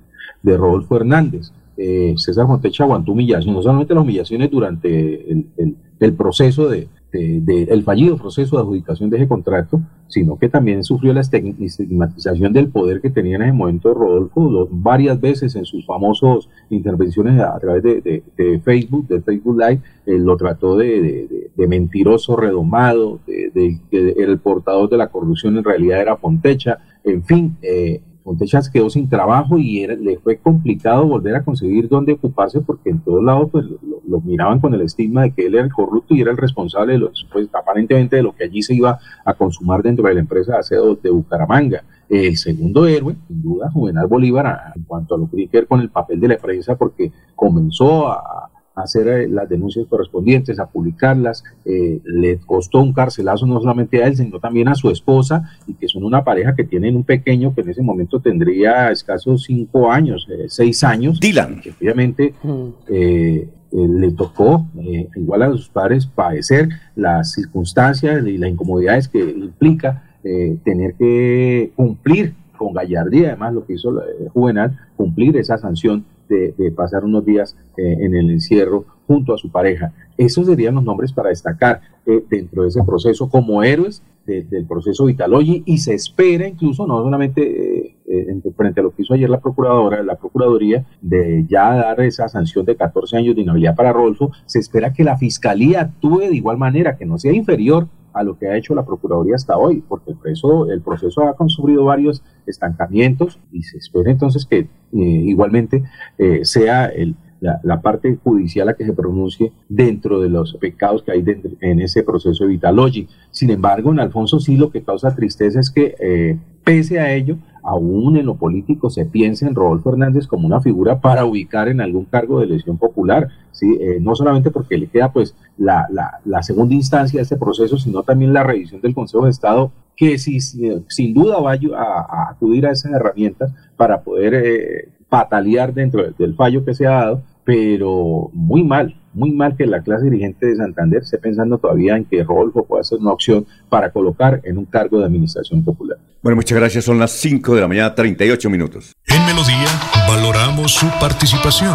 de Rodolfo Hernández. Eh, César Montecha aguantó humillación, no solamente las humillaciones durante el, el- el proceso de, de- el fallido proceso de adjudicación de ese contrato, sino que también sufrió la estig- estigmatización del poder que tenía en ese momento Rodolfo varias veces en sus famosas intervenciones a, través de, de- Facebook, de Facebook Live, lo trató de, mentiroso redomado, de, el portador de la corrupción en realidad era Fontecha, en fin, eh, Fontecha se quedó sin trabajo y era- le fue complicado volver a conseguir dónde ocuparse porque en todos lados pues, lo, lo- miraban con el estigma de que él era el corrupto y era el responsable de pues, aparentemente de lo que allí se iba a consumar dentro de la empresa de aseo de Bucaramanga. El segundo héroe, sin duda, Juvenal Bolívar, en cuanto a lo que tiene que ver con el papel de la prensa, porque comenzó a hacer eh, las denuncias correspondientes, a publicarlas, eh, le costó un carcelazo no solamente a él, sino también a su esposa, y que son una pareja que tienen un pequeño que en ese momento tendría escasos cinco años, eh, seis años, Dylan. que obviamente Mm. eh, eh, le tocó, eh, igual a sus padres, padecer las circunstancias y las incomodidades que implica eh, tener que cumplir con gallardía, además lo que hizo eh, Juvenal, cumplir esa sanción de, pasar unos días eh, en el encierro junto a su pareja. Esos serían los nombres para destacar eh, dentro de ese proceso como héroes de- del proceso Vitalogy y se espera incluso, no solamente eh, en- frente a lo que hizo ayer la procuradora, la procuraduría, de ya dar esa sanción de 14 años de inhabilidad para Rodolfo, se espera que la fiscalía actúe de igual manera, que no sea inferior a lo que ha hecho la Procuraduría hasta hoy, porque el proceso, el proceso ha sufrido varios estancamientos y se espera entonces que eh, igualmente eh, sea el, la, la parte judicial la que se pronuncie dentro de los pecados que hay dentro, en ese proceso de Vitalogy. Sin embargo, en Alfonso sí lo que causa tristeza es que eh, pese a ello, aún en lo político se piensa en Rodolfo Hernández como una figura para ubicar en algún cargo de elección popular, ¿sí? Eh, no solamente porque le queda pues la, la, la segunda instancia de este proceso, sino también la revisión del Consejo de Estado, que sí, sin duda va a, a- acudir a esas herramientas para poder eh, patalear dentro del fallo que se ha dado, pero muy mal, muy mal que la clase dirigente de Santander esté pensando todavía en que Rodolfo pueda ser una opción para colocar en un cargo de administración popular. Bueno, muchas gracias. Son las 5 de la mañana, 38 minutos. En Melodía valoramos su participación.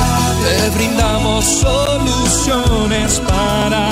Te brindamos soluciones para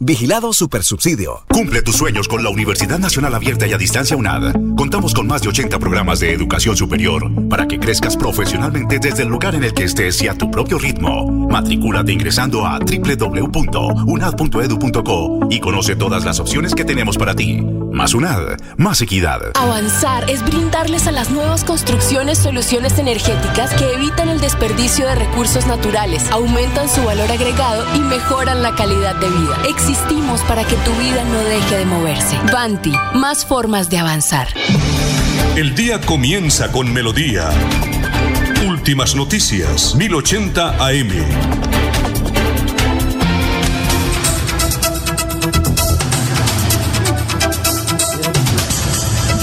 Vigilado Supersubsidio. Cumple tus sueños con la Universidad Nacional Abierta y a Distancia UNAD. Contamos con más de 80 programas de educación superior para que crezcas profesionalmente desde el lugar en el que estés y a tu propio ritmo. Matricúlate ingresando a www.unad.edu.co y conoce todas las opciones que tenemos para ti. Más UNAD, más equidad. Avanzar es brindarles a las nuevas construcciones soluciones energéticas que evitan el desperdicio de recursos naturales, aumentan su valor agregado y mejoran la calidad de vida. Existimos para que tu vida no deje de moverse. Banti, más formas de avanzar. El día comienza con melodía. Últimas noticias, 1080 AM.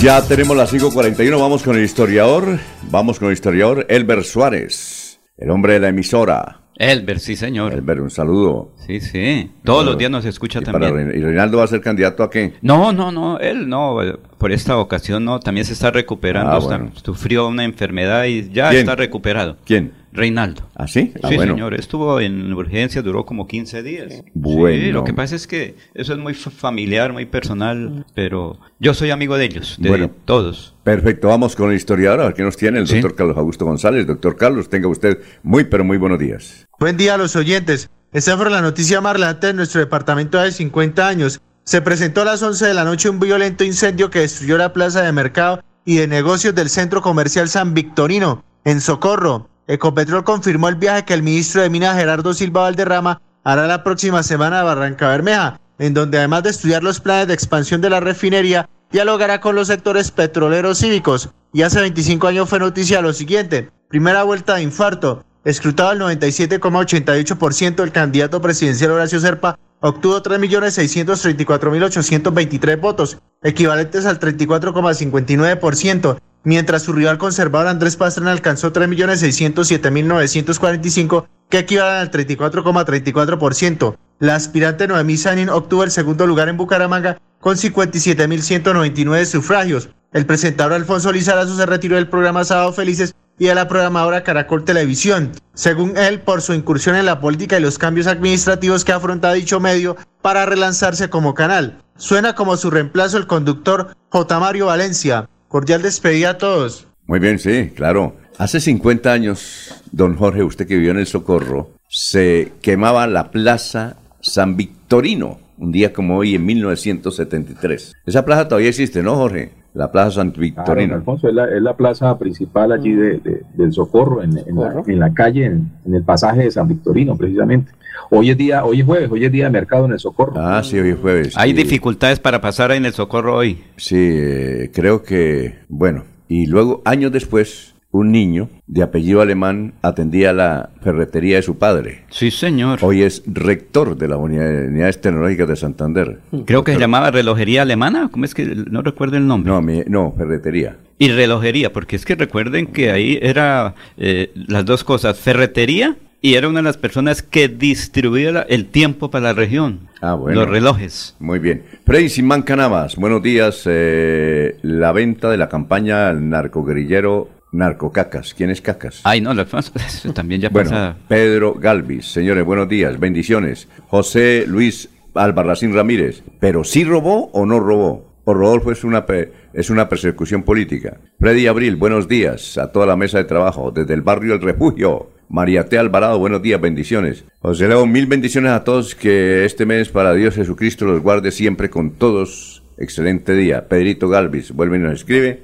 Ya tenemos las 5.41, vamos con el historiador, vamos con el historiador Elber Suárez, el hombre de la emisora. Elber, sí, señor. Elber, un saludo. Sí, sí. Todos los días nos escucha ¿Y, también. para ¿Y Reinaldo va a ser candidato a qué? No, no, no, él no, eh, por esta ocasión no, también se está recuperando, Ah, está- bueno. sufrió una enfermedad y ya ¿Quién? está recuperado. ¿Quién? Reinaldo. ¿Ah, sí? Ah, sí, bueno. señor, estuvo en urgencia, duró como 15 días. Bueno. Sí, lo que pasa es que eso es muy fa- familiar, muy personal, pero yo soy amigo de ellos, de Bueno. todos. Perfecto, vamos con el historiador, a ver qué nos tiene el Sí. doctor Carlos Augusto González. Doctor Carlos, tenga usted muy, pero muy buenos días. Buen día a los oyentes. Esta fue la noticia más relevante de nuestro departamento de 50 años. Se presentó a las 11 de la noche un violento incendio que destruyó la plaza de mercado y de negocios del centro comercial San Victorino, en Socorro. Ecopetrol confirmó el viaje que el ministro de Minas Gerardo Silva Valderrama hará la próxima semana a Barranca Bermeja, en donde además de estudiar los planes de expansión de la refinería, dialogará con los sectores petroleros cívicos. Y hace 25 años fue noticia lo siguiente. Primera vuelta de infarto. Escrutado el 97,88% el candidato presidencial Horacio Serpa obtuvo 3.634.823 votos, equivalentes al 34,59%, mientras su rival conservador Andrés Pastrana alcanzó 3.607.945, que equivalen al 34,34%. La aspirante Noemí Sanin obtuvo el segundo lugar en Bucaramanga con 57.199 sufragios. El presentador Alfonso Lizarazo se retiró del programa Sábado Felices y de la programadora Caracol Televisión. Según él, por su incursión en la política y los cambios administrativos que afronta dicho medio para relanzarse como canal. Suena como su reemplazo el conductor J. Mario Valencia. Cordial despedida a todos. Muy bien, sí, claro. Hace 50 años, don Jorge, usted que vivió en el Socorro, se quemaba la Plaza San Victorino, un día como hoy en 1973. Esa plaza todavía existe, ¿no, Jorge? La Plaza San Claro, Victorino. Alfonso, es la, es la plaza principal allí de, de- del Socorro, en, en la, en la calle, en, en el pasaje de San Victorino, precisamente. Hoy es día, hoy es jueves, hoy es día de mercado en el Socorro. Ah, sí, hoy es jueves. Hay sí. dificultades para pasar en el socorro hoy. Sí, eh, creo que, bueno, y luego años después, un niño de apellido alemán atendía la ferretería de su padre. Sí, señor. Hoy es rector de las unidades, tecnológicas de Santander. Creo que se llamaba relojería alemana, ¿cómo es que no recuerdo el nombre? No, mi- no, ferretería. Y relojería, porque es que recuerden que ahí era eh, las dos cosas, ferretería y era una de las personas que distribuía el tiempo para la región. Ah, bueno. Los relojes. Muy bien. Freddy Simán Canavas, buenos días. eh, la venta de la campaña al narcoguerrillero Narcocacas. ¿Quién es Cacas? Ay, no, también ya Bueno, pasa. Pedro Galvis, señores, buenos días, bendiciones. José Luis Albarracín Ramírez, ¿pero sí robó o no robó? O Rodolfo es una, es una persecución política. Freddy Abril, buenos días a toda la mesa de trabajo, desde el barrio El Refugio. María T. Alvarado, buenos días, bendiciones. José Leo, mil bendiciones a todos, que este mes para Dios Jesucristo los guarde siempre con todos. Excelente día. Pedrito Galvis, vuelve y nos escribe.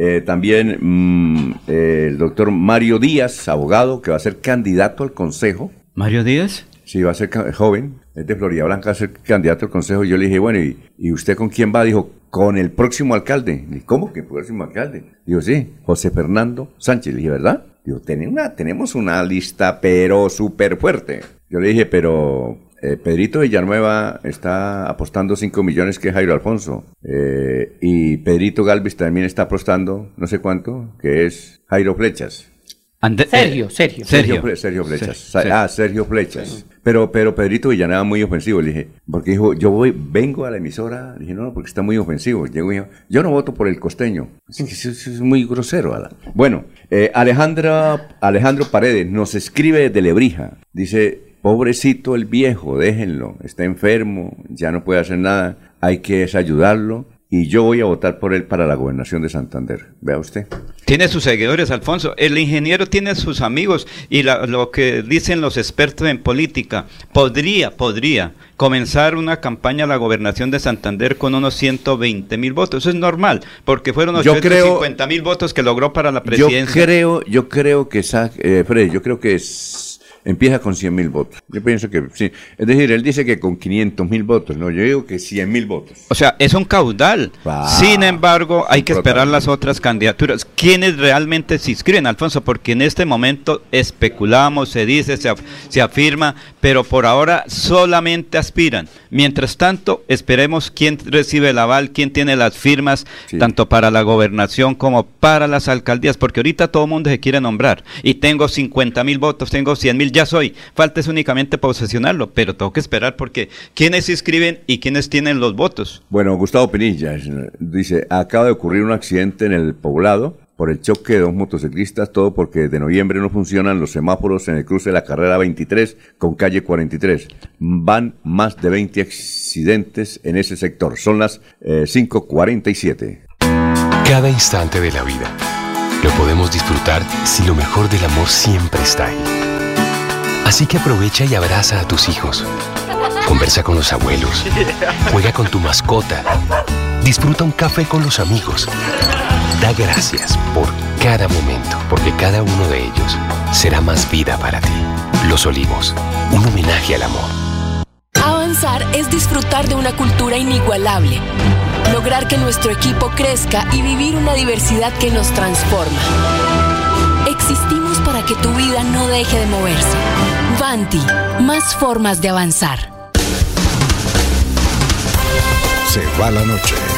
Eh, también mm, eh, el doctor Mario Díaz, abogado, que va a ser candidato al consejo. ¿Mario Díaz? Sí, va a ser joven, es de Florida Blanca, va a ser candidato al consejo. Yo le dije, bueno, ¿y, y usted con quién va? Dijo, con el próximo alcalde. Dije, ¿cómo que el próximo alcalde? Digo, sí, José Fernando Sánchez. Le dije, ¿verdad? Digo, "Tiene una- tenemos una lista, pero súper fuerte. Yo le dije, pero eh, Pedrito Villanueva está apostando 5 millones que es Jairo Alfonso. Eh, y Pedrito Galvis también está apostando, no sé cuánto, que es Jairo Flechas. Ande- Sergio, eh, Sergio. Sergio, Fle- Sergio Flechas. Ah, Sergio Flechas. Pero, pero Pedrito Villanueva muy ofensivo. Le dije, porque dijo, yo voy, vengo a la emisora. Le dije, no, no, porque está muy ofensivo. Llegó y dijo, yo no voto por el costeño. Es muy grosero. Ala. Bueno, eh, Alejandra, Alejandro Paredes nos escribe de Lebrija. Dice, pobrecito el viejo, déjenlo, está enfermo, ya no puede hacer nada, hay que ayudarlo y yo voy a votar por él para la gobernación de Santander. Vea usted. Tiene sus seguidores, Alfonso. El ingeniero tiene sus amigos y lo que dicen los expertos en política, podría, podría comenzar una campaña a la gobernación de Santander con unos 120 mil votos. Eso es normal, porque fueron 850 mil votos que logró para la presidencia. Yo creo, yo creo que, eh, Fred, yo creo que es empieza con 100 mil votos. Yo pienso que sí. Es decir, él dice que con 500 mil votos, no, yo digo que 100 mil votos. O sea, es un caudal. Sin embargo, hay que esperar las otras candidaturas. ¿Quiénes realmente se inscriben, Alfonso? Porque en este momento especulamos, se dice, se, se afirma, pero por ahora solamente aspiran. Mientras tanto, esperemos quién recibe el aval, quién tiene las firmas, tanto para la gobernación como para las alcaldías, porque ahorita todo el mundo se quiere nombrar. Y tengo 50 mil votos, tengo 100 mil, ya soy. Falta es únicamente posesionarlo, pero tengo que esperar porque quiénes se inscriben y quiénes tienen los votos. Bueno, Gustavo Pinilla dice, acaba de ocurrir un accidente en el poblado por el choque de dos motociclistas, todo porque de noviembre no funcionan los semáforos en el cruce de la carrera 23 con calle 43. Van más de 20 accidentes en ese sector. Son las 5.47. Eh, Cada instante de la vida lo podemos disfrutar si lo mejor del amor siempre está ahí. Así que aprovecha y abraza a tus hijos. Conversa con los abuelos. Juega con tu mascota. Disfruta un café con los amigos. Da gracias por cada momento, porque cada uno de ellos será más vida para ti. Los Olivos, un homenaje al amor. Avanzar es disfrutar de una cultura inigualable, lograr que nuestro equipo crezca y vivir una diversidad que nos transforma. Existimos para que tu vida no deje de moverse. Vanti, más formas de avanzar. Se va la noche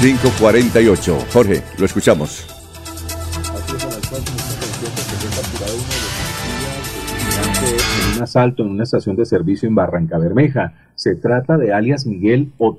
548. Jorge, lo escuchamos. En un asalto en una estación de servicio en Barranca Bermeja. Se trata de alias Miguel o,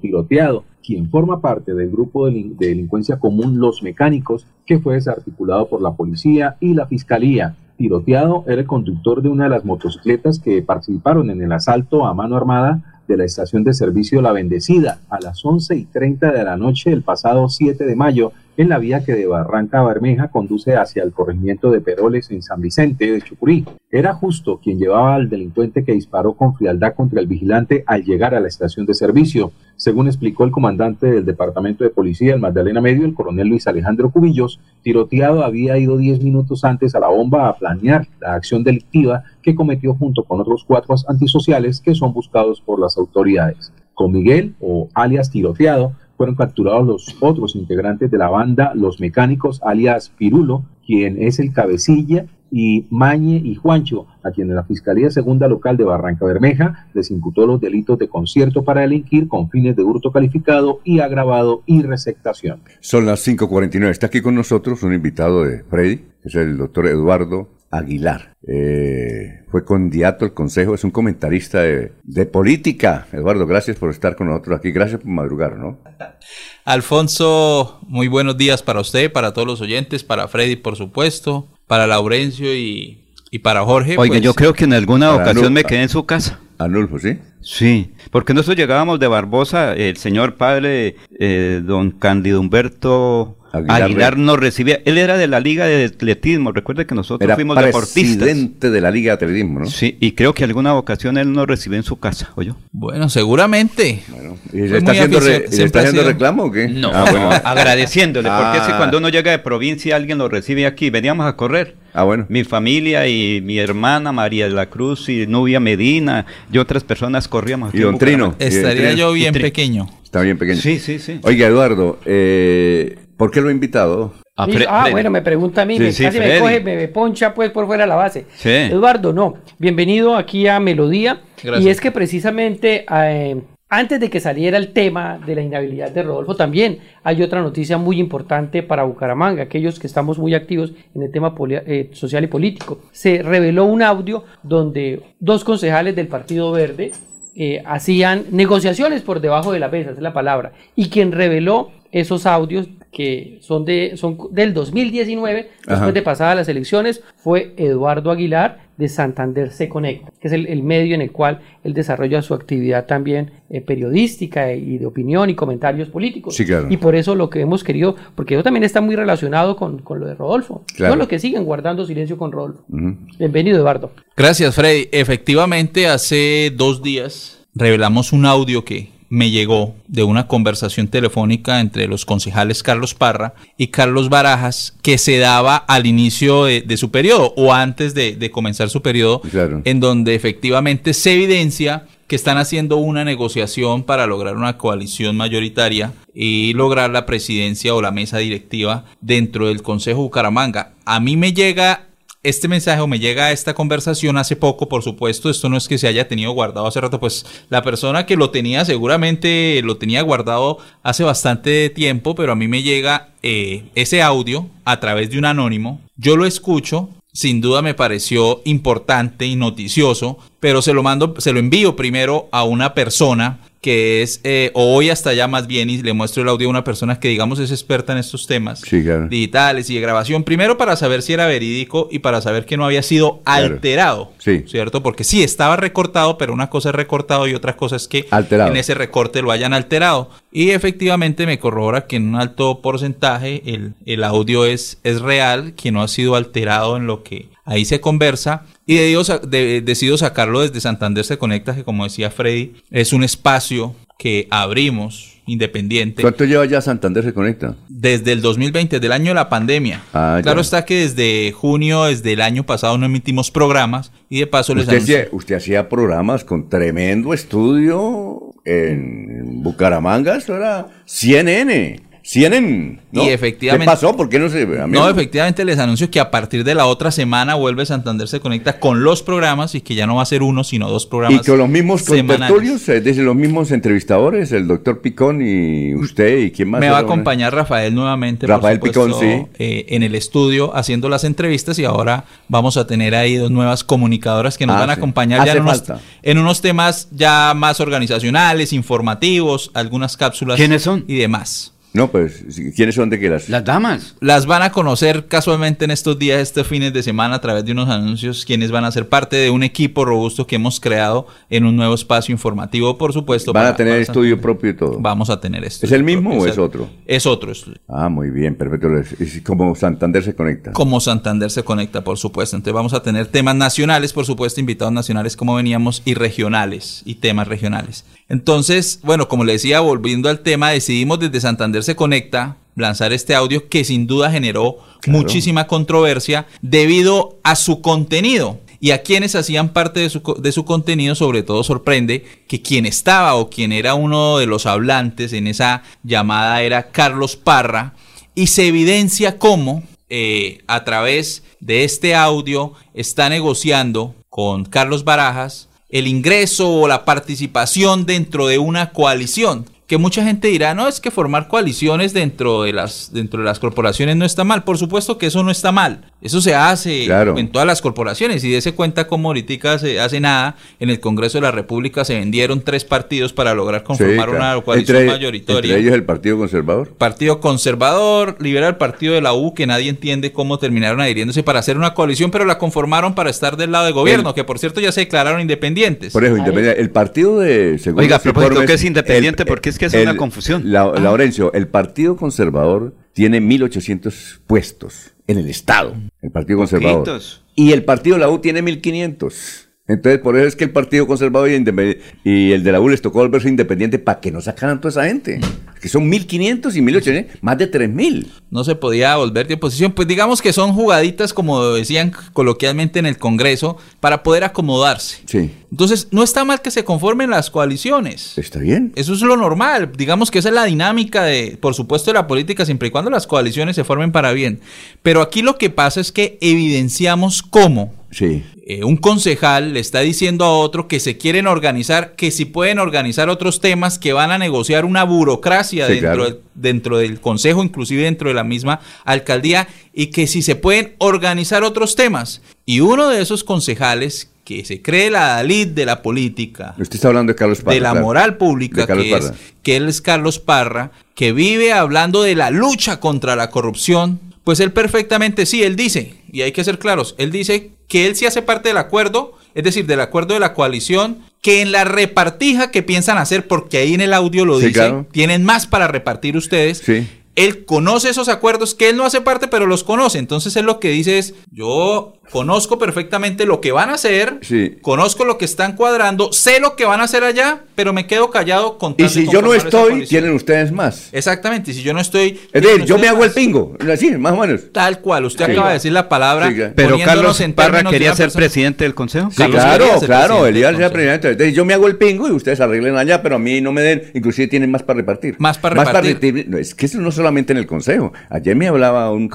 Tiroteado, quien forma parte del grupo de delincuencia común Los Mecánicos, que fue desarticulado por la policía y la fiscalía. Tiroteado era el conductor de una de las motocicletas que participaron en el asalto a mano armada de la estación de servicio La Bendecida a las 11 y 30 de la noche del pasado 7 de mayo en la vía que de Barranca Bermeja conduce hacia el corregimiento de Peroles en San Vicente de Chucurí. Era justo quien llevaba al delincuente que disparó con frialdad contra el vigilante al llegar a la estación de servicio. Según explicó el comandante del Departamento de Policía, el Magdalena Medio, el coronel Luis Alejandro Cubillos, tiroteado había ido 10 minutos antes a la bomba a planear la acción delictiva que cometió junto con otros cuatro antisociales que son buscados por las autoridades. Con Miguel, o alias tiroteado, fueron capturados los otros integrantes de la banda, los mecánicos, alias Pirulo, quien es el cabecilla, y Mañe y Juancho, a quienes la Fiscalía Segunda Local de Barranca Bermeja les imputó los delitos de concierto para delinquir con fines de hurto calificado y agravado y receptación. Son las 5.49. Está aquí con nosotros un invitado de Freddy, que es el doctor Eduardo Aguilar. Eh, fue candidato al Consejo, es un comentarista de, política. Eduardo, gracias por estar con nosotros aquí. Gracias por madrugar, ¿no? Alfonso, muy buenos días para usted, para todos los oyentes, para Freddy, por supuesto, para Laurencio y, para Jorge. Oiga, pues, yo creo que en alguna ocasión me quedé en su casa. Anulfo, ¿sí? Sí, porque nosotros llegábamos de Barbosa, el señor padre, eh, don Cándido Humberto Aguilar, nos recibía, él era de la Liga de Atletismo, recuerde que nosotros fuimos deportistas. presidente de la Liga de Atletismo, ¿no? Sí, y creo que alguna ocasión él nos recibió en su casa, ¿oyó? Bueno, seguramente. Bueno, ¿Y está, haciendo, está haciendo reclamo o qué? No, ah, agradeciéndole, porque si ah. cuando uno llega de provincia alguien lo recibe aquí, veníamos a correr. Ah, bueno. Mi familia y mi hermana María de la Cruz y Nubia Medina y otras personas corríamos aquí. Y don Trino. Estaría yo bien pequeño. Está bien pequeño. Sí, sí, sí. Oiga, Eduardo, eh, ¿Por qué lo he invitado? ah, bueno, me pregunta a mí, me, casi me coge, me, poncha pues por fuera de la base. Eduardo, no, bienvenido aquí a Melodía. Y es que precisamente eh, antes de que saliera el tema de la inhabilidad de Rodolfo, también hay otra noticia muy importante para Bucaramanga, aquellos que estamos muy activos en el tema eh, social y político. Se reveló un audio donde dos concejales del Partido Verde eh, hacían negociaciones por debajo de la mesa, es la palabra, y quien reveló esos audios que son, de, son del 2019, después de pasadas las elecciones, fue Eduardo Aguilar de Santander Se Conecta, que es el, medio en el cual él desarrolla su actividad también eh, periodística y de opinión y comentarios políticos. Y por eso lo que hemos querido, porque eso también está muy relacionado con, lo de Rodolfo. Claro. Son los que siguen guardando silencio con Rodolfo. Bienvenido, Eduardo. Gracias, Freddy. Efectivamente, hace dos días revelamos un audio que me llegó de una conversación telefónica entre los concejales Carlos Parra y Carlos Barajas que se daba al inicio de, su periodo o antes de, comenzar su periodo, en donde efectivamente se evidencia que están haciendo una negociación para lograr una coalición mayoritaria y lograr la presidencia o la mesa directiva dentro del Consejo Bucaramanga. A mí me llega este mensaje o me llega esta conversación hace poco, por supuesto, esto no es que se haya tenido guardado hace rato, pues la persona que lo tenía seguramente lo tenía guardado hace bastante tiempo, pero a mí me llega eh, ese audio a través de un anónimo, yo lo escucho, sin duda me pareció importante y noticioso, pero se lo mando, se lo envío primero a una persona que es, eh, o voy hasta allá más bien y le muestro el audio a una persona que digamos es experta en estos temas digitales y de grabación, primero para saber si era verídico y para saber que no había sido alterado, ¿cierto? Porque sí, estaba recortado, pero una cosa es recortado y otra cosa es que en ese recorte lo hayan alterado. Y efectivamente me corrobora que en un alto porcentaje el, el audio es, es real, que no ha sido alterado en lo que ahí se conversa y de, decido sacarlo desde Santander se conecta, que como decía Freddy, es un espacio que abrimos independiente. ¿Cuánto lleva ya Santander se conecta? Desde el 2020, desde el año de la pandemia. Ah, claro está que desde junio, desde el año pasado no emitimos programas y de paso les usted hacía, usted hacía programas con tremendo estudio en Bucaramanga, esto era CNN. CNN, ¿no? Y efectivamente. ¿Qué pasó? ¿Por qué no se.? no, efectivamente les anuncio que a partir de la otra semana vuelve Santander se conecta con los programas y que ya no va a ser uno, sino dos programas. Y con los mismos contertulios, eh, desde los mismos entrevistadores, el doctor Picón y usted y quién más. Me va a acompañar Rafael nuevamente. Rafael Picón, sí. Eh, en el estudio haciendo las entrevistas y ahora vamos a tener ahí dos nuevas comunicadoras que nos ah, van a acompañar ya en unos, en unos temas ya más organizacionales, informativos, algunas cápsulas. ¿Quiénes son? Y demás. No, pues, ¿quiénes son de qué las? Las damas. Las van a conocer casualmente en estos días, estos fines de semana, a través de unos anuncios, quienes van a ser parte de un equipo robusto que hemos creado en un nuevo espacio informativo, por supuesto. ¿Van a tener estudio propio y todo? Vamos a tener esto. ¿Es el mismo o es otro? Es otro estudio. Ah, muy bien, perfecto. Es como Santander se conecta. Como Santander se conecta, por supuesto. Entonces vamos a tener temas nacionales, por supuesto, invitados nacionales como veníamos, y regionales, y temas regionales. Entonces, bueno, como le decía, volviendo al tema, decidimos desde Santander se conecta lanzar este audio que sin duda generó muchísima controversia debido a su contenido. Y a quienes hacían parte de su, de su, contenido, sobre todo sorprende que quien estaba o quien era uno de los hablantes en esa llamada era Carlos Parra. Y se evidencia cómo eh, a través de este audio está negociando con Carlos Barajas el ingreso o la participación dentro de una coalición que mucha gente dirá, no, es que formar coaliciones dentro de las, dentro de las corporaciones no está mal. Por supuesto que eso no está mal. Eso se hace en todas las corporaciones y ese cuenta como ahorita se hace nada. En el Congreso de la República se vendieron tres partidos para lograr conformar una coalición mayoritaria. Entre ellos el Partido Conservador. Partido Conservador, Liberal, Partido de la U, que nadie entiende cómo terminaron adhiriéndose para hacer una coalición, pero la conformaron para estar del lado del gobierno, que por cierto ya se declararon independientes. Por eso, independiente. El partido de... Oiga, pero que es independiente? porque es que es una confusión. La, ah. Laurencio, el Partido Conservador tiene 1.800 puestos en el Estado, el Partido Conservador. Y el Partido la U tiene 1.500. Entonces, por eso es que el Partido Conservador y, el de la U les tocó volverse independiente para que no sacaran toda esa gente. que son 1.500 y 1.800, más de 3.000. No se podía volver de oposición. Pues digamos que son jugaditas, como decían coloquialmente en el Congreso, para poder acomodarse. Sí. Entonces, no está mal que se conformen las coaliciones. Está bien. Eso es lo normal. Digamos que esa es la dinámica de, por supuesto, de la política, siempre y cuando las coaliciones se formen para bien. Pero aquí lo que pasa es que evidenciamos cómo Sí. eh, un concejal le está diciendo a otro que se quieren organizar, que si pueden organizar otros temas, que van a negociar una burocracia Sí, dentro, claro. del, dentro del consejo, inclusive dentro de la misma alcaldía, y que si se pueden organizar otros temas. Y uno de esos concejales que se cree la Dalit de la política, Usted está hablando de Carlos Parra. de la claro. moral pública, que, es, que él es Carlos Parra, que vive hablando de la lucha contra la corrupción, pues él perfectamente, sí, él dice, y hay que ser claros, él dice que él sí hace parte del acuerdo, es decir, del acuerdo de la coalición, que en la repartija que piensan hacer, porque ahí en el audio lo Sí, dice, claro. tienen más para repartir ustedes. Sí. Él conoce esos acuerdos que él no hace parte, pero los conoce. Entonces él lo que dice es, yo conozco perfectamente lo que van a hacer, Sí. conozco lo que están cuadrando, sé lo que van a hacer allá, pero me quedo callado con Y si yo no estoy, tienen ustedes más. Exactamente, y si yo no estoy... Es decir, yo me hago el pingo. Así, más o menos. Tal cual, usted Sí. acaba de decir la palabra. Sí, claro. Pero Carlos en Parra quería ser persona- presidente del consejo. Sí, claro, claro, él iba a ser presidente. Entonces yo me hago el pingo y ustedes arreglen allá, pero a mí no me den, inclusive tienen más para repartir. Más para repartir. repartir. No, es que eso no solamente en el consejo. Ayer me hablaba un,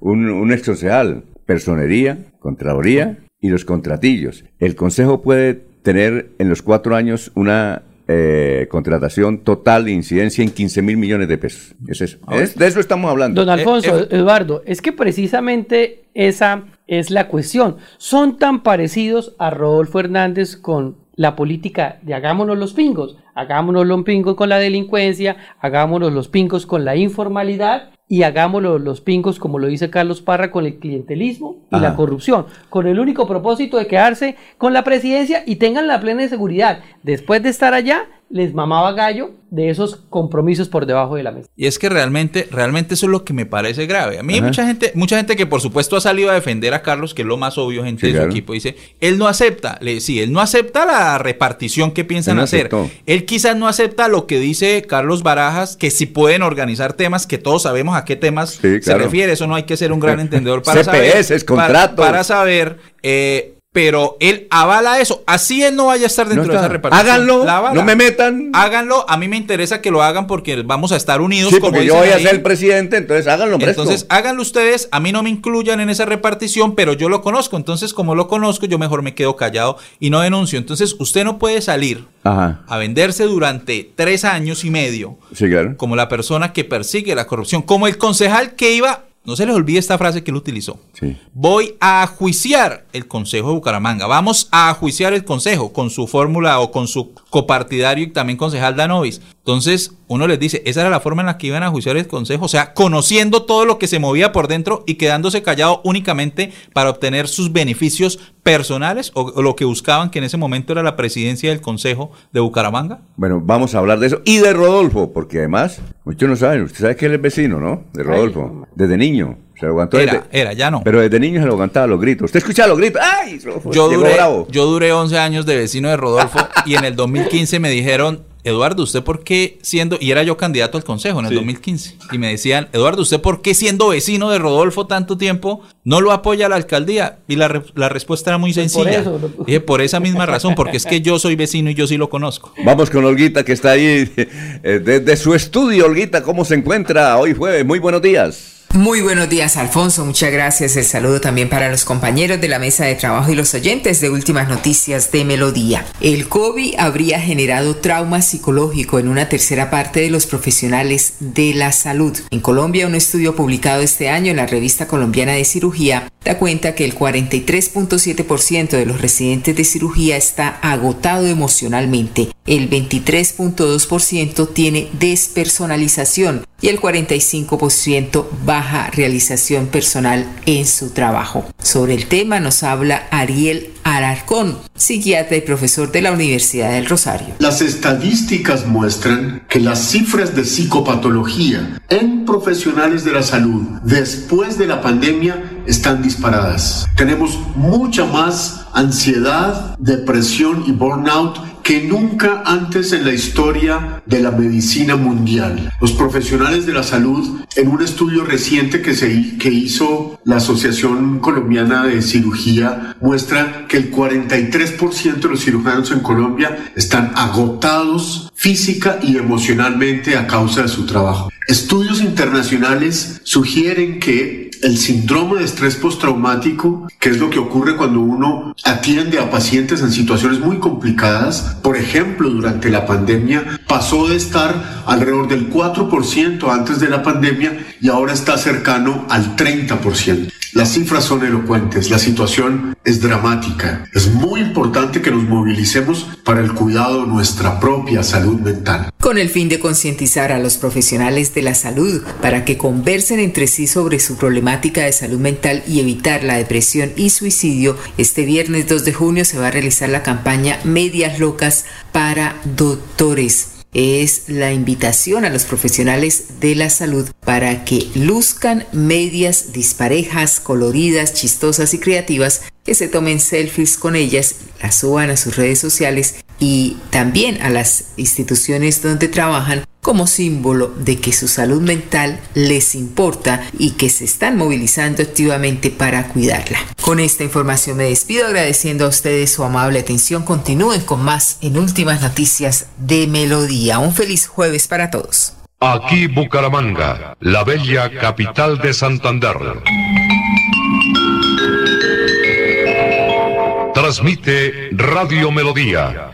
un, un ex concejal, personería, contraloría y los contratillos. El consejo puede tener en los cuatro años una eh, contratación total de incidencia en 15 mil millones de pesos. Es eso. Es- de eso estamos hablando. Don Alfonso, eh, Eduardo, es que precisamente esa es la cuestión. Son tan parecidos a Rodolfo Hernández con la política de hagámonos los pingos, hagámonos los pingos con la delincuencia, hagámonos los pingos con la informalidad y hagámonos los pingos, como lo dice Carlos Parra, con el clientelismo y Ajá. la corrupción, con el único propósito de quedarse con la presidencia y tengan la plena seguridad. Después de estar allá, les mamaba gallo de esos compromisos por debajo de la mesa. Y es que realmente, realmente eso es lo que me parece grave. A mí hay mucha gente, mucha gente que por supuesto ha salido a defender a Carlos, que es lo más obvio, gente Sí, de su claro. equipo, dice, él no acepta, le, sí, él no acepta la repartición que piensan Él no hacer. aceptó. Él quizás no acepta lo que dice Carlos Barajas, que si pueden organizar temas, que todos sabemos a qué temas Sí, se refiere, eso no hay que ser un gran entendedor para CPS, saber. contratos. Para, para saber, eh, pero él avala eso, así él no vaya a estar dentro No de esa repartición. Háganlo, La no me metan. Háganlo, a mí me interesa que lo hagan porque vamos a estar unidos. Sí, como porque yo voy a ser el presidente, entonces háganlo, presto. Entonces, háganlo ustedes, a mí no me incluyan en esa repartición, pero yo lo conozco. Entonces, como lo conozco, yo mejor me quedo callado y no denuncio. Entonces, usted no puede salir Ajá. a venderse durante tres años y medio Sí, claro. como la persona que persigue la corrupción, como el concejal que iba, no se les olvide esta frase que él utilizó. Sí. Voy a juiciar el Consejo de Bucaramanga. Vamos a juiciar el Consejo con su fórmula o con su copartidario y también concejal Danovis. Entonces, uno les dice, esa era la forma en la que iban a juiciar el Consejo. O sea, conociendo todo lo que se movía por dentro y quedándose callado únicamente para obtener sus beneficios personales o, o lo que buscaban, que en ese momento era la presidencia del Consejo de Bucaramanga. Bueno, vamos a hablar de eso. Y de Rodolfo, porque además, muchos no saben, usted sabe que él es vecino, ¿no? De Rodolfo. Desde niño. Se lo aguantó Era, desde- era, ya no. Pero desde niño se lo aguantaba a los gritos. ¿Usted escuchaba los gritos? ¡Ay! Rodolfo Yo llegó duré, bravo. yo duré 11 años de vecino de Rodolfo y en el 2015 me dijeron, Eduardo, ¿usted por qué siendo, y era yo candidato al consejo en el Sí. 2015, y me decían, Eduardo, ¿usted por qué siendo vecino de Rodolfo tanto tiempo no lo apoya a la alcaldía? Y la, re- la respuesta era muy Pues sencilla. por eso, Dije, por esa misma razón, porque es que yo soy vecino y yo sí lo conozco. Vamos con Olguita, que está ahí eh, desde su estudio. Olguita, ¿cómo se encuentra hoy jueves? Muy buenos días. Muy buenos días, Alfonso. Muchas gracias. El saludo también para los compañeros de la mesa de trabajo y los oyentes de Últimas Noticias de Melodía. El COVID habría generado trauma psicológico en una tercera parte de los profesionales de la salud. En Colombia, un estudio publicado este año en la revista colombiana de cirugía da cuenta que el 43.7% de los residentes de cirugía está agotado emocionalmente, el 23.2% tiene despersonalización y el 45% baja realización personal en su trabajo. Sobre el tema nos habla Ariel Alarcón, psiquiatra y profesor de la Universidad del Rosario. Las estadísticas muestran que las cifras de psicopatología en profesionales de la salud después de la pandemia están disparadas. Tenemos mucha más ansiedad, depresión y burnout que nunca antes en la historia de la medicina mundial. Los profesionales de la salud, en un estudio reciente que, se, que hizo la Asociación Colombiana de Cirugía, muestra que el 43% de los cirujanos en Colombia están agotados física y emocionalmente a causa de su trabajo. Estudios internacionales sugieren que el síndrome de estrés postraumático, que es lo que ocurre cuando uno atiende a pacientes en situaciones muy complicadas, por ejemplo, durante la pandemia, pasó de estar alrededor del 4% antes de la pandemia y ahora está cercano al 30%. Las cifras son elocuentes, la situación es dramática. Es muy importante que nos movilicemos para el cuidado de nuestra propia salud mental. Con el fin de concientizar a los profesionales de la salud para que conversen entre sí sobre su problemática de salud mental y evitar la depresión y suicidio, este viernes 2 de junio se va a realizar la campaña Medias Locas para Doctores. Es la invitación a los profesionales de la salud para que luzcan medias disparejas, coloridas, chistosas y creativas, que se tomen selfies con ellas, las suban a sus redes sociales y también a las instituciones donde trabajan como símbolo de que su salud mental les importa y que se están movilizando activamente para cuidarla. Con esta información me despido agradeciendo a ustedes su amable atención. Continúen con más en Últimas Noticias de Melodía. Un feliz jueves para todos. Aquí Bucaramanga, la bella capital de Santander. Transmite Radio Melodía,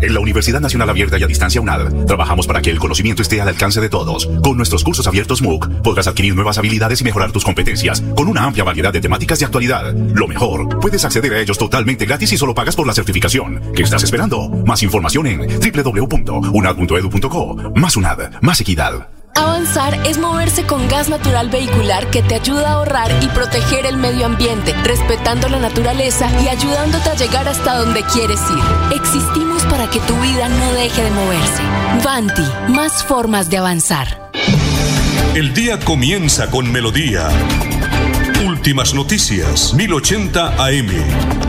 En la Universidad Nacional Abierta y a Distancia UNAD, trabajamos para que el conocimiento esté al alcance de todos. Con nuestros cursos abiertos MOOC, podrás adquirir nuevas habilidades y mejorar tus competencias, con una amplia variedad de temáticas de actualidad. Lo mejor, puedes acceder a ellos totalmente gratis y solo pagas por la certificación. ¿Qué estás esperando? Más información en www.unad.edu.co. Más UNAD, más equidad. Avanzar es moverse con gas natural vehicular que te ayuda a ahorrar y proteger el medio ambiente, respetando la naturaleza y ayudándote a llegar hasta donde quieres ir. Existimos para que tu vida no deje de moverse. Vanti, más formas de avanzar. El día comienza con melodía. Últimas noticias, 1080 AM.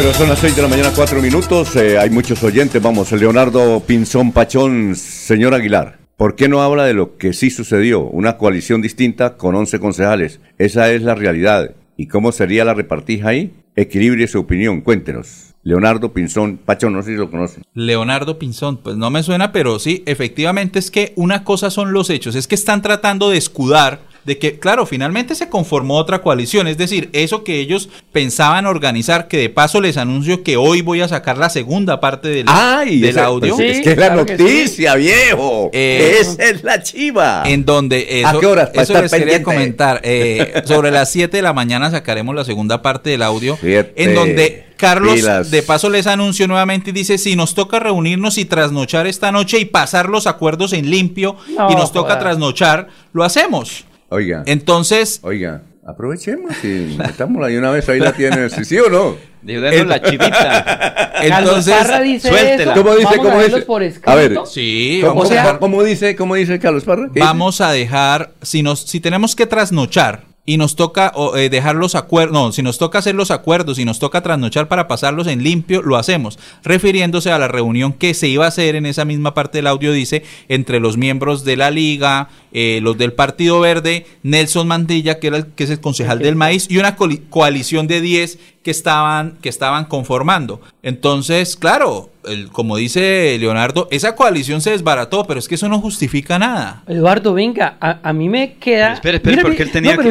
Bueno, son las 6 de la mañana, 4 minutos. Eh, hay muchos oyentes. Vamos, Leonardo Pinzón Pachón, señor Aguilar. ¿Por qué no habla de lo que sí sucedió? Una coalición distinta con 11 concejales. Esa es la realidad. ¿Y cómo sería la repartija ahí? Equilibre su opinión. Cuéntenos. Leonardo Pinzón Pachón, no sé si lo conocen. Leonardo Pinzón, pues no me suena, pero sí, efectivamente es que una cosa son los hechos, es que están tratando de escudar de que, claro, finalmente se conformó otra coalición, es decir, eso que ellos pensaban organizar, que de paso les anuncio que hoy voy a sacar la segunda parte del, del audio. Pues, es que es la noticia, viejo. Eh, Esa es la chiva. En donde eso, ¿A qué horas? Para eso estar les quería pendiente. comentar. Eh, sobre las 7 de la mañana sacaremos la segunda parte del audio, Siete. en donde Carlos Pilas. de paso les anunció nuevamente y dice, si nos toca reunirnos y trasnochar esta noche y pasar los acuerdos en limpio No, y nos toca trasnochar, lo hacemos. Oiga. Entonces, Oiga, aprovechemos y metámosla de una vez, ahí la tienen, ¿sí, sí o no? Denos la chivita. entonces, Carlos Parra dice suéltela. eso. ¿Cómo dice? Vamos ¿Cómo a dice? por A ver, escrito. sí, ¿Cómo, vamos, O sea- cómo dice, ¿Cómo dice Carlos Parra? Vamos a dejar, si, nos, si tenemos que trasnochar y nos toca eh, dejar los acuerdos, no, si nos toca hacer los acuerdos y nos toca trasnochar para pasarlos en limpio, lo hacemos, refiriéndose a la reunión que se iba a hacer en esa misma parte del audio, dice, entre los miembros de la liga, eh, los del Partido Verde, Nelson Mandilla, que, era el, que es el concejal del maíz, y una coalición de 10 que estaban, que estaban conformando. Entonces, claro, el, como dice Leonardo, esa coalición se desbarató, pero es que eso no justifica nada. Eduardo, venga, a, mí me queda... Espera, espere, porque él tenía que...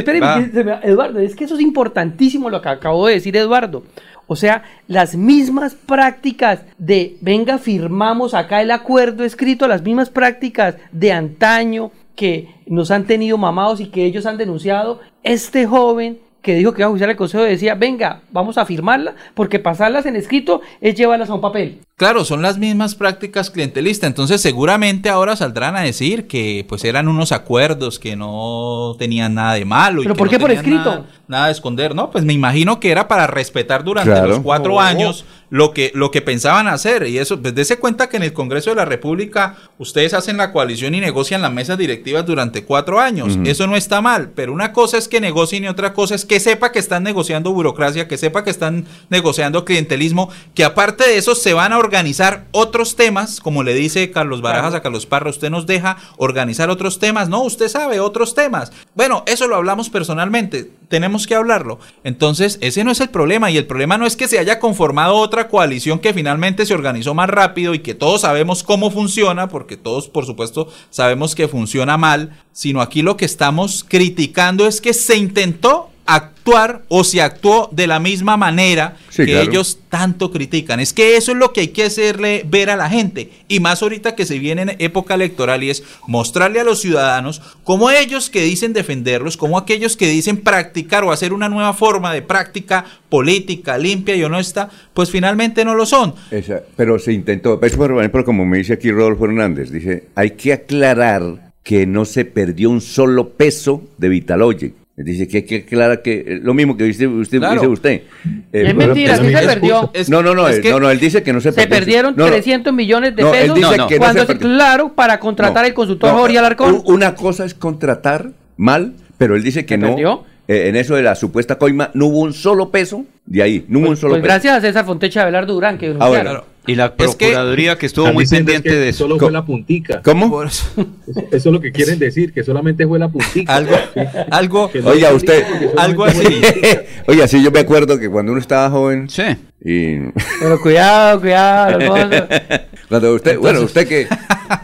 Eduardo, es que eso es importantísimo lo que acabo de decir, Eduardo. O sea, las mismas prácticas de, venga, firmamos acá el acuerdo escrito, las mismas prácticas de antaño que nos han tenido mamados y que ellos han denunciado, este joven que dijo que iba a juzgar el consejo decía, venga, vamos a firmarla, porque pasarlas en escrito es llevarlas a un papel. Claro, son las mismas prácticas clientelistas, entonces seguramente ahora saldrán a decir que pues eran unos acuerdos que no tenían nada de malo. ¿Pero por qué por escrito? Nada, de esconder, ¿no? Pues me imagino que era para respetar durante los cuatro años lo que, lo que pensaban hacer. Y eso, pues dése cuenta que en el Congreso de la República ustedes hacen la coalición y negocian las mesas directivas durante cuatro años. Eso no está mal, pero una cosa es que negocien y otra cosa es que sepa que están negociando burocracia, que sepa que están negociando clientelismo, que aparte de eso se van a organizar otros temas, como le dice Carlos Barajas a Carlos Parra, usted nos deja organizar otros temas, no, usted sabe otros temas. Bueno, eso lo hablamos personalmente, tenemos que hablarlo. Entonces, ese no es el problema y el problema no es que se haya conformado otra coalición que finalmente se organizó más rápido y que todos sabemos cómo funciona, porque todos, por supuesto, sabemos que funciona mal, sino aquí lo que estamos criticando es que se intentó actuar o se actuó de la misma manera que ellos tanto critican. Es que eso es lo que hay que hacerle ver a la gente. Y más ahorita que se viene en época electoral y es mostrarle a los ciudadanos cómo ellos que dicen defenderlos, como aquellos que dicen practicar o hacer una nueva forma de práctica política limpia y honesta, pues finalmente no lo son. pero se intentó, por como me dice aquí Rodolfo Hernández, dice, hay que aclarar que no se perdió un solo peso de Vitalogic Dice que, que clara que eh, lo mismo que dice usted. Dice usted. Eh, es mentira, sí se perdió. no, no, no, no, no, él dice que no se, se perdieron 300 millones de pesos. Él dice que cuando no claro, para contratar el consultor Jorge Alarcón. Una cosa es contratar mal, pero él dice que no. Eh, en eso de la supuesta coima no hubo un solo peso de ahí, no hubo pues, un solo pues peso. Gracias a César Fontecha Abelardo Durán que ah, bueno, y la Procuraduría que, estuvo muy pendiente de eso. Solo fue la puntica. ¿Cómo? Eso, es lo que quieren decir, que solamente fue la puntica. Algo, algo. Oiga, usted, algo así. Oiga, sí, yo me acuerdo que cuando uno estaba joven. Sí. Y... Pero cuidado, cuidado. cuando usted, bueno, usted que.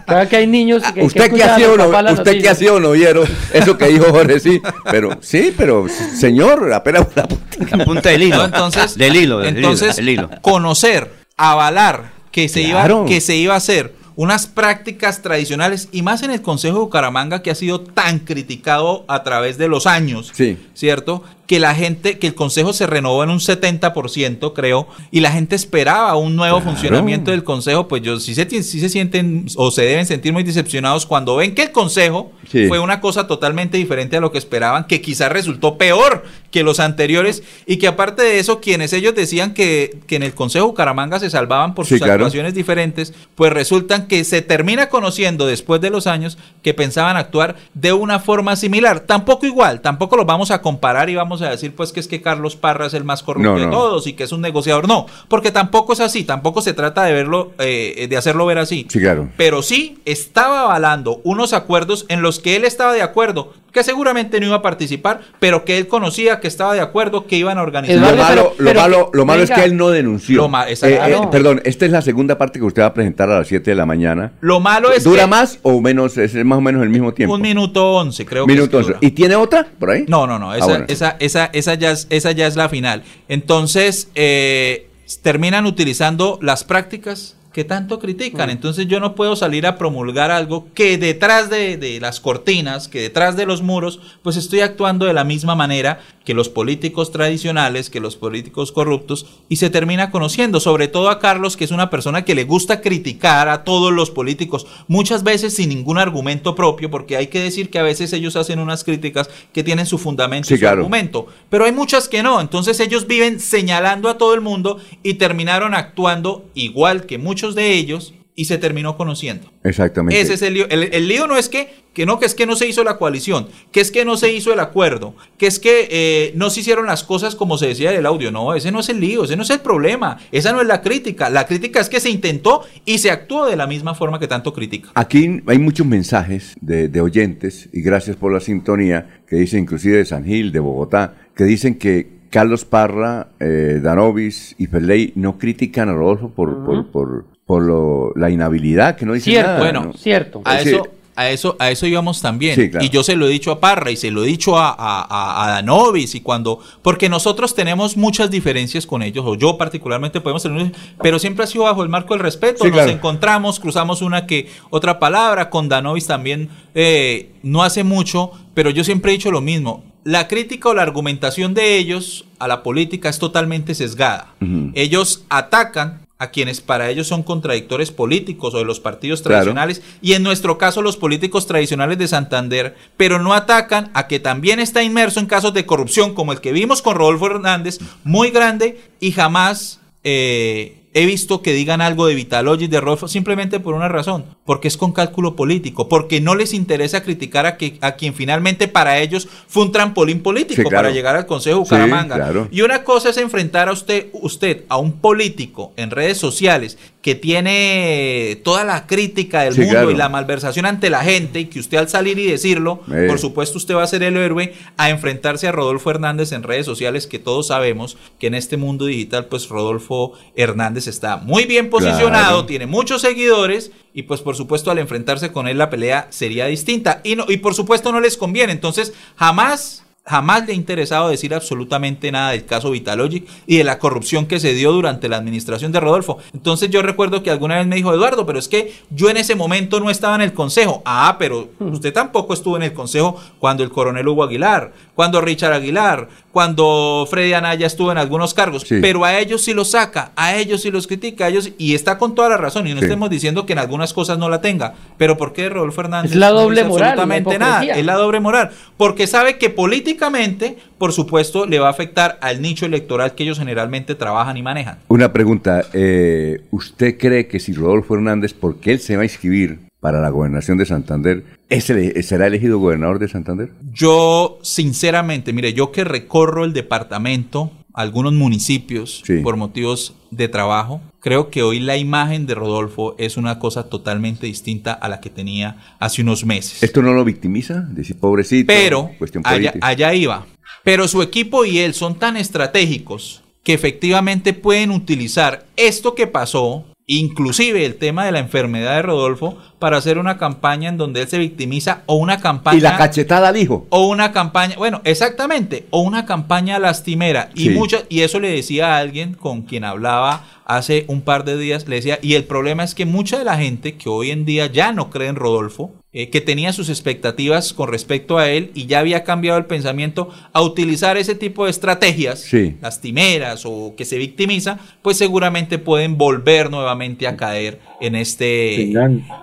Claro que hay niños que. Usted que, ha sido, no, usted que ha sido novillero, eso que dijo Jorge, sí. Pero, sí, pero, señor, apenas la punta. La punta del hilo. entonces, del hilo, del entonces, hilo. conocer avalar que se, iba, que se iba a hacer unas prácticas tradicionales y más en el Consejo de Bucaramanga que ha sido tan criticado a través de los años, sí. ¿cierto? Que la gente, que el consejo se renovó en un 70%, creo, y la gente esperaba un nuevo funcionamiento del consejo, pues yo sí se, sí se sienten o se deben sentir muy decepcionados cuando ven que el consejo fue una cosa totalmente diferente a lo que esperaban, que quizás resultó peor que los anteriores, y que aparte de eso, quienes ellos decían que, que en el consejo Bucaramanga se salvaban por sus actuaciones diferentes, pues resultan que se termina conociendo después de los años que pensaban actuar de una forma similar, tampoco igual, tampoco lo vamos a comparar y vamos a decir pues que es que Carlos Parra es el más corrupto de todos y que es un negociador. No, porque tampoco es así, tampoco se trata de verlo, eh, de hacerlo ver así. Sí, claro. Pero sí estaba avalando unos acuerdos en los que él estaba de acuerdo, que seguramente no iba a participar, pero que él conocía que estaba de acuerdo que iban a organizar. Lo malo, lo malo, lo malo es que él no denunció. Eh, eh, perdón, esta es la segunda parte que usted va a presentar a las 7 de la mañana. Lo malo es ¿Dura más o menos? Es más o menos el mismo tiempo. Un minuto once, creo minuto que ¿Y tiene otra por ahí? No, no, no. Ah, esa, esa, esa, ya es, esa ya es la final. Entonces, eh, terminan utilizando las prácticas que tanto critican. Entonces yo no puedo salir a promulgar algo que detrás de, de, las cortinas, que detrás de los muros, pues estoy actuando de la misma manera que los políticos tradicionales, que los políticos corruptos, y se termina conociendo, sobre todo a Carlos, que es una persona que le gusta criticar a todos los políticos, muchas veces sin ningún argumento propio, porque hay que decir que a veces ellos hacen unas críticas que tienen su fundamento y su argumento, pero hay muchas que no, entonces ellos viven señalando a todo el mundo y terminaron actuando igual que muchos de ellos y se terminó conociendo. Exactamente. Ese es el lío. El, lío no es que, que no, que es que no se hizo la coalición, que es que no se hizo el acuerdo, que es que eh, no se hicieron las cosas como se decía en el audio. No, ese no es el lío, ese no es el problema, esa no es la crítica. La crítica es que se intentó y se actuó de la misma forma que tanto critica. Aquí hay muchos mensajes de, de oyentes, y gracias por la sintonía, que dicen inclusive de San Gil, de Bogotá, que dicen que Carlos Parra, eh, Danovis y Ferley no critican a Rodolfo por, por, por, por lo, la inhabilidad, que no dice Cierto, nada. Bueno, ¿no? Cierto. A eso, a eso, a eso íbamos también. Sí, claro. Y yo se lo he dicho a Parra y se lo he dicho a, a, a- a Danovis y cuando, porque nosotros tenemos muchas diferencias con ellos, o yo particularmente podemos tener, pero siempre ha sido bajo el marco del respeto. Sí, Nos claro. encontramos, cruzamos una que otra palabra, con Danovis también eh, no hace mucho, pero yo siempre he dicho lo mismo. La crítica o la argumentación de ellos a la política es totalmente sesgada. Ellos atacan a quienes para ellos son contradictores políticos o de los partidos Claro. tradicionales y en nuestro caso los políticos tradicionales de Santander, pero no atacan a que también está inmerso en casos de corrupción como el que vimos con Rodolfo Hernández, muy grande y jamás eh, he visto que digan algo de Vitalogic, de Rodolfo, simplemente por una razón, porque es con cálculo político, porque no les interesa criticar a, que, a quien finalmente para ellos fue un trampolín político Sí, claro. para llegar al Consejo Sí, Bucaramanga. claro. Y una cosa es enfrentar a usted, usted a un político en redes sociales que tiene toda la crítica del Sí, mundo claro. y la malversación ante la gente y que usted al salir y decirlo, Eh. por supuesto usted va a ser el héroe a enfrentarse a Rodolfo Hernández en redes sociales que todos sabemos que en este mundo digital pues Rodolfo Hernández está muy bien posicionado, Claro. tiene muchos seguidores y pues por supuesto al enfrentarse con él la pelea sería distinta y no y por supuesto no les conviene, entonces jamás Jamás le ha interesado decir absolutamente nada del caso Vitalogic y de la corrupción que se dio durante la administración de Rodolfo. Entonces yo recuerdo que alguna vez me dijo, Eduardo, pero es que yo en ese momento no estaba en el consejo. Ah, pero usted tampoco estuvo en el consejo cuando el coronel Hugo Aguilar, cuando Richard Aguilar, cuando Freddy Anaya estuvo en algunos cargos. Sí. Pero a ellos sí los saca, a ellos sí los critica, a ellos y está con toda la razón. Y no Sí. estemos diciendo que en algunas cosas no la tenga. Pero ¿por qué Rodolfo Hernández? Es la no doble dice moral, la Absolutamente nada. Es la doble moral. Porque sabe que políticamente, por supuesto, le va a afectar al nicho electoral que ellos generalmente trabajan y manejan. Una pregunta, eh, ¿usted cree que si Rodolfo Hernández, porque él se va a inscribir para la gobernación de Santander, ¿es ele- será elegido gobernador de Santander? Yo, sinceramente, mire, yo que recorro el departamento, algunos municipios, Sí. por motivos de trabajo, creo que hoy la imagen de Rodolfo es una cosa totalmente distinta a la que tenía hace unos meses. ¿Esto no lo victimiza? Decir, pobrecito. Pero cuestión allá iba. Pero su equipo y él son tan estratégicos que efectivamente pueden utilizar esto que pasó, inclusive el tema de la enfermedad de Rodolfo, para hacer una campaña en donde él se victimiza o una campaña Y la cachetada al hijo. o una campaña, bueno, exactamente, o una campaña lastimera. Y Sí. muchas, y eso le decía a alguien con quien hablaba hace un par de días, le decía, y el problema es que mucha de la gente que hoy en día ya no cree en Rodolfo, eh, que tenía sus expectativas con respecto a él y ya había cambiado el pensamiento a utilizar ese tipo de estrategias Sí. lastimeras o que se victimiza, pues seguramente pueden volver nuevamente a caer en este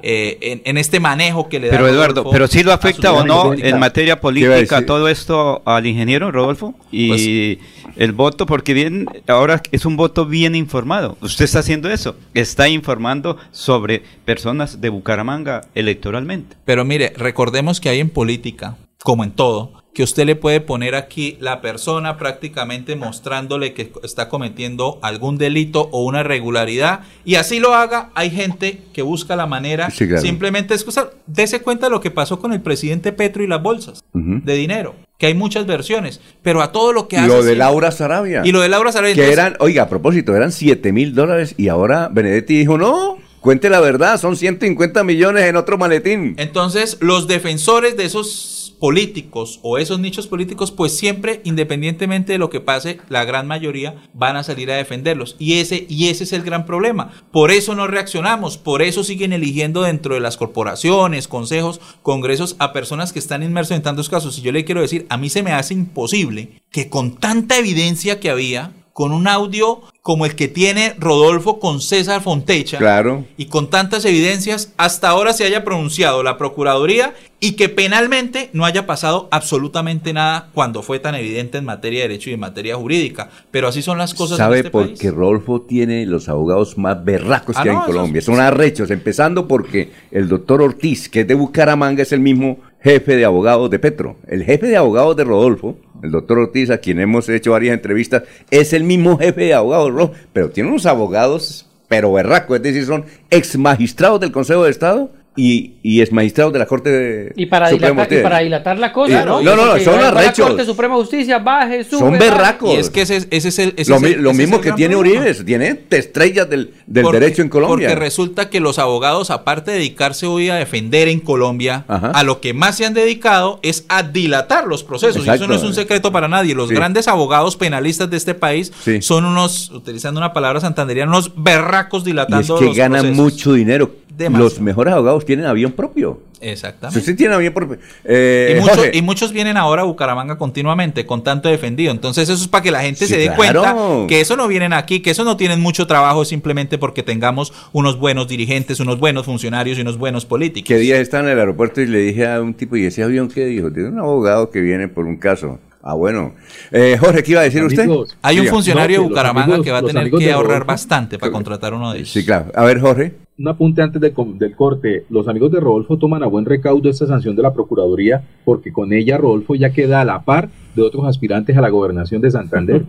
eh, en, en este manejo que le da Pero Eduardo, Rodolfo pero sí lo afecta o no política. en materia política todo esto al ingeniero Rodolfo y el voto, porque bien ahora es un voto bien informado. Usted está haciendo eso, está informando sobre personas de Bucaramanga electoralmente. Pero mire, recordemos que hay en política, como en todo, que usted le puede poner aquí la persona prácticamente mostrándole que está cometiendo algún delito o una irregularidad y así lo haga, hay gente que busca la manera Sí, claro. simplemente de excusar. Dese cuenta de lo que pasó con el presidente Petro y las bolsas de dinero, que hay muchas versiones, pero a todo lo que hace lo de Laura Sarabia. Y lo de Laura Sarabia. Que entonces- eran, oiga, a propósito, eran 7 mil dólares y ahora Benedetti dijo, no, cuente la verdad, son 150 millones en otro maletín. Entonces, los defensores de esos políticos o esos nichos políticos, pues siempre, independientemente de lo que pase, la gran mayoría van a salir a defenderlos. Y ese, y ese es el gran problema. Por eso no reaccionamos, por eso siguen eligiendo dentro de las corporaciones, consejos, congresos a personas que están inmersos en tantos casos. Y yo le quiero decir, a mí se me hace imposible que con tanta evidencia que había, con un audio como el que tiene Rodolfo con César Fontecha Claro. y con tantas evidencias hasta ahora se haya pronunciado la Procuraduría y que penalmente no haya pasado absolutamente nada cuando fue tan evidente en materia de derecho y en materia jurídica. Pero así son las cosas en ¿Sabe este por qué Rodolfo tiene los abogados más berracos Ah, que hay en Colombia? Son arrechos, empezando porque el doctor Ortiz, que es de Bucaramanga, es el mismo jefe de abogados de Petro. El jefe de abogados de Rodolfo, el doctor Ortiz, a quien hemos hecho varias entrevistas, es el mismo jefe de abogados Rodolfo, pero tiene unos abogados, pero berracos, es decir, son ex magistrados del Consejo de Estado y, y ex magistrados de la Corte de Y para, Suprema dilatar, y para dilatar la cosa, Eh, ¿no? no, no, no, son va la arrechos. Corte Suprema de Justicia, baje, sube. Son baje. berracos. Y es que ese, ese es el... ese lo es el- lo ese es mismo el que tiene problema. Uribe, tiene estrellas del, del Porque- derecho en Colombia. Porque resulta que los abogados, aparte de dedicarse hoy a defender en Colombia, a lo que más se han dedicado es a dilatar los procesos. Y eso no es un secreto para nadie. Los Sí. grandes abogados penalistas de este país son unos, utilizando una palabra santanderiana, unos berracos Y es dilatando que los ganan procesos. mucho dinero. Demasiado. Los mejores abogados tienen avión propio. Exactamente. Si usted tiene avión propio. Eh, y, muchos, Jorge, y muchos vienen ahora a Bucaramanga continuamente con tanto defendido. Entonces eso es para que la gente Sí, se dé claro. cuenta que eso no vienen aquí, que eso no tienen mucho trabajo simplemente porque tengamos unos buenos dirigentes, unos buenos funcionarios y unos buenos políticos. que días estaba en el aeropuerto y le dije a un tipo, ¿y ese avión qué dijo? Tiene un abogado que viene por un caso. Ah, bueno. Eh, Jorge, ¿qué iba a decir usted? Hay un funcionario No, de Bucaramanga amigos- que va a tener que ahorrar Rodolfo- bastante para contratar uno de ellos. Sí, claro. A ver, Jorge. Un apunte antes de del corte. Los amigos de Rodolfo toman a buen recaudo esta sanción de la Procuraduría porque con ella Rodolfo ya queda a la par de otros aspirantes a la gobernación de Santander.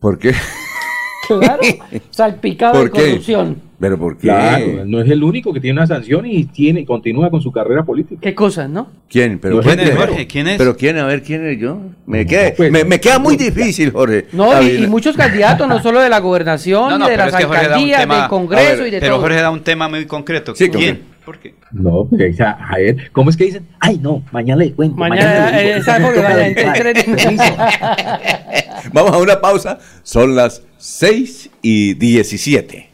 ¿Por qué? Claro, salpicado de corrupción. ¿Pero por qué? Claro, no es el único que tiene una sanción y tiene continúa con su carrera política. ¿Qué cosas, no? ¿Quién? ¿Pero quién ¿quién es? Jorge? ¿Quién es? ¿Pero quién? A ver, ¿quién es yo? Me, No, queda, pues, me, me queda muy difícil, Jorge. No, y, y muchos candidatos, no solo de la gobernación, No, no, de pero las Jorge alcaldías, tema- del Congreso ver, y de Pero todo. Jorge da un tema muy concreto. Sí, ¿Quién? No, porque o sea, a ver, ¿cómo es que dicen? Ay, no, mañana le cuento. Mañana, eh. Vamos a una pausa. Son las 6 y 17.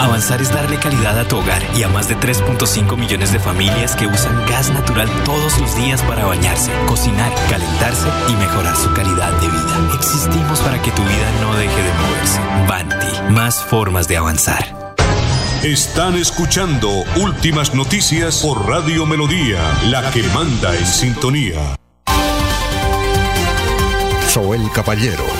Avanzar es darle calidad a tu hogar y a más de 3.5 millones de familias que usan gas natural todos los días para bañarse, cocinar, calentarse y mejorar su calidad de vida. Existimos para que tu vida no deje de moverse. Banti, más formas de avanzar. Están escuchando Últimas Noticias por Radio Melodía, la que manda en sintonía. Soel Caballero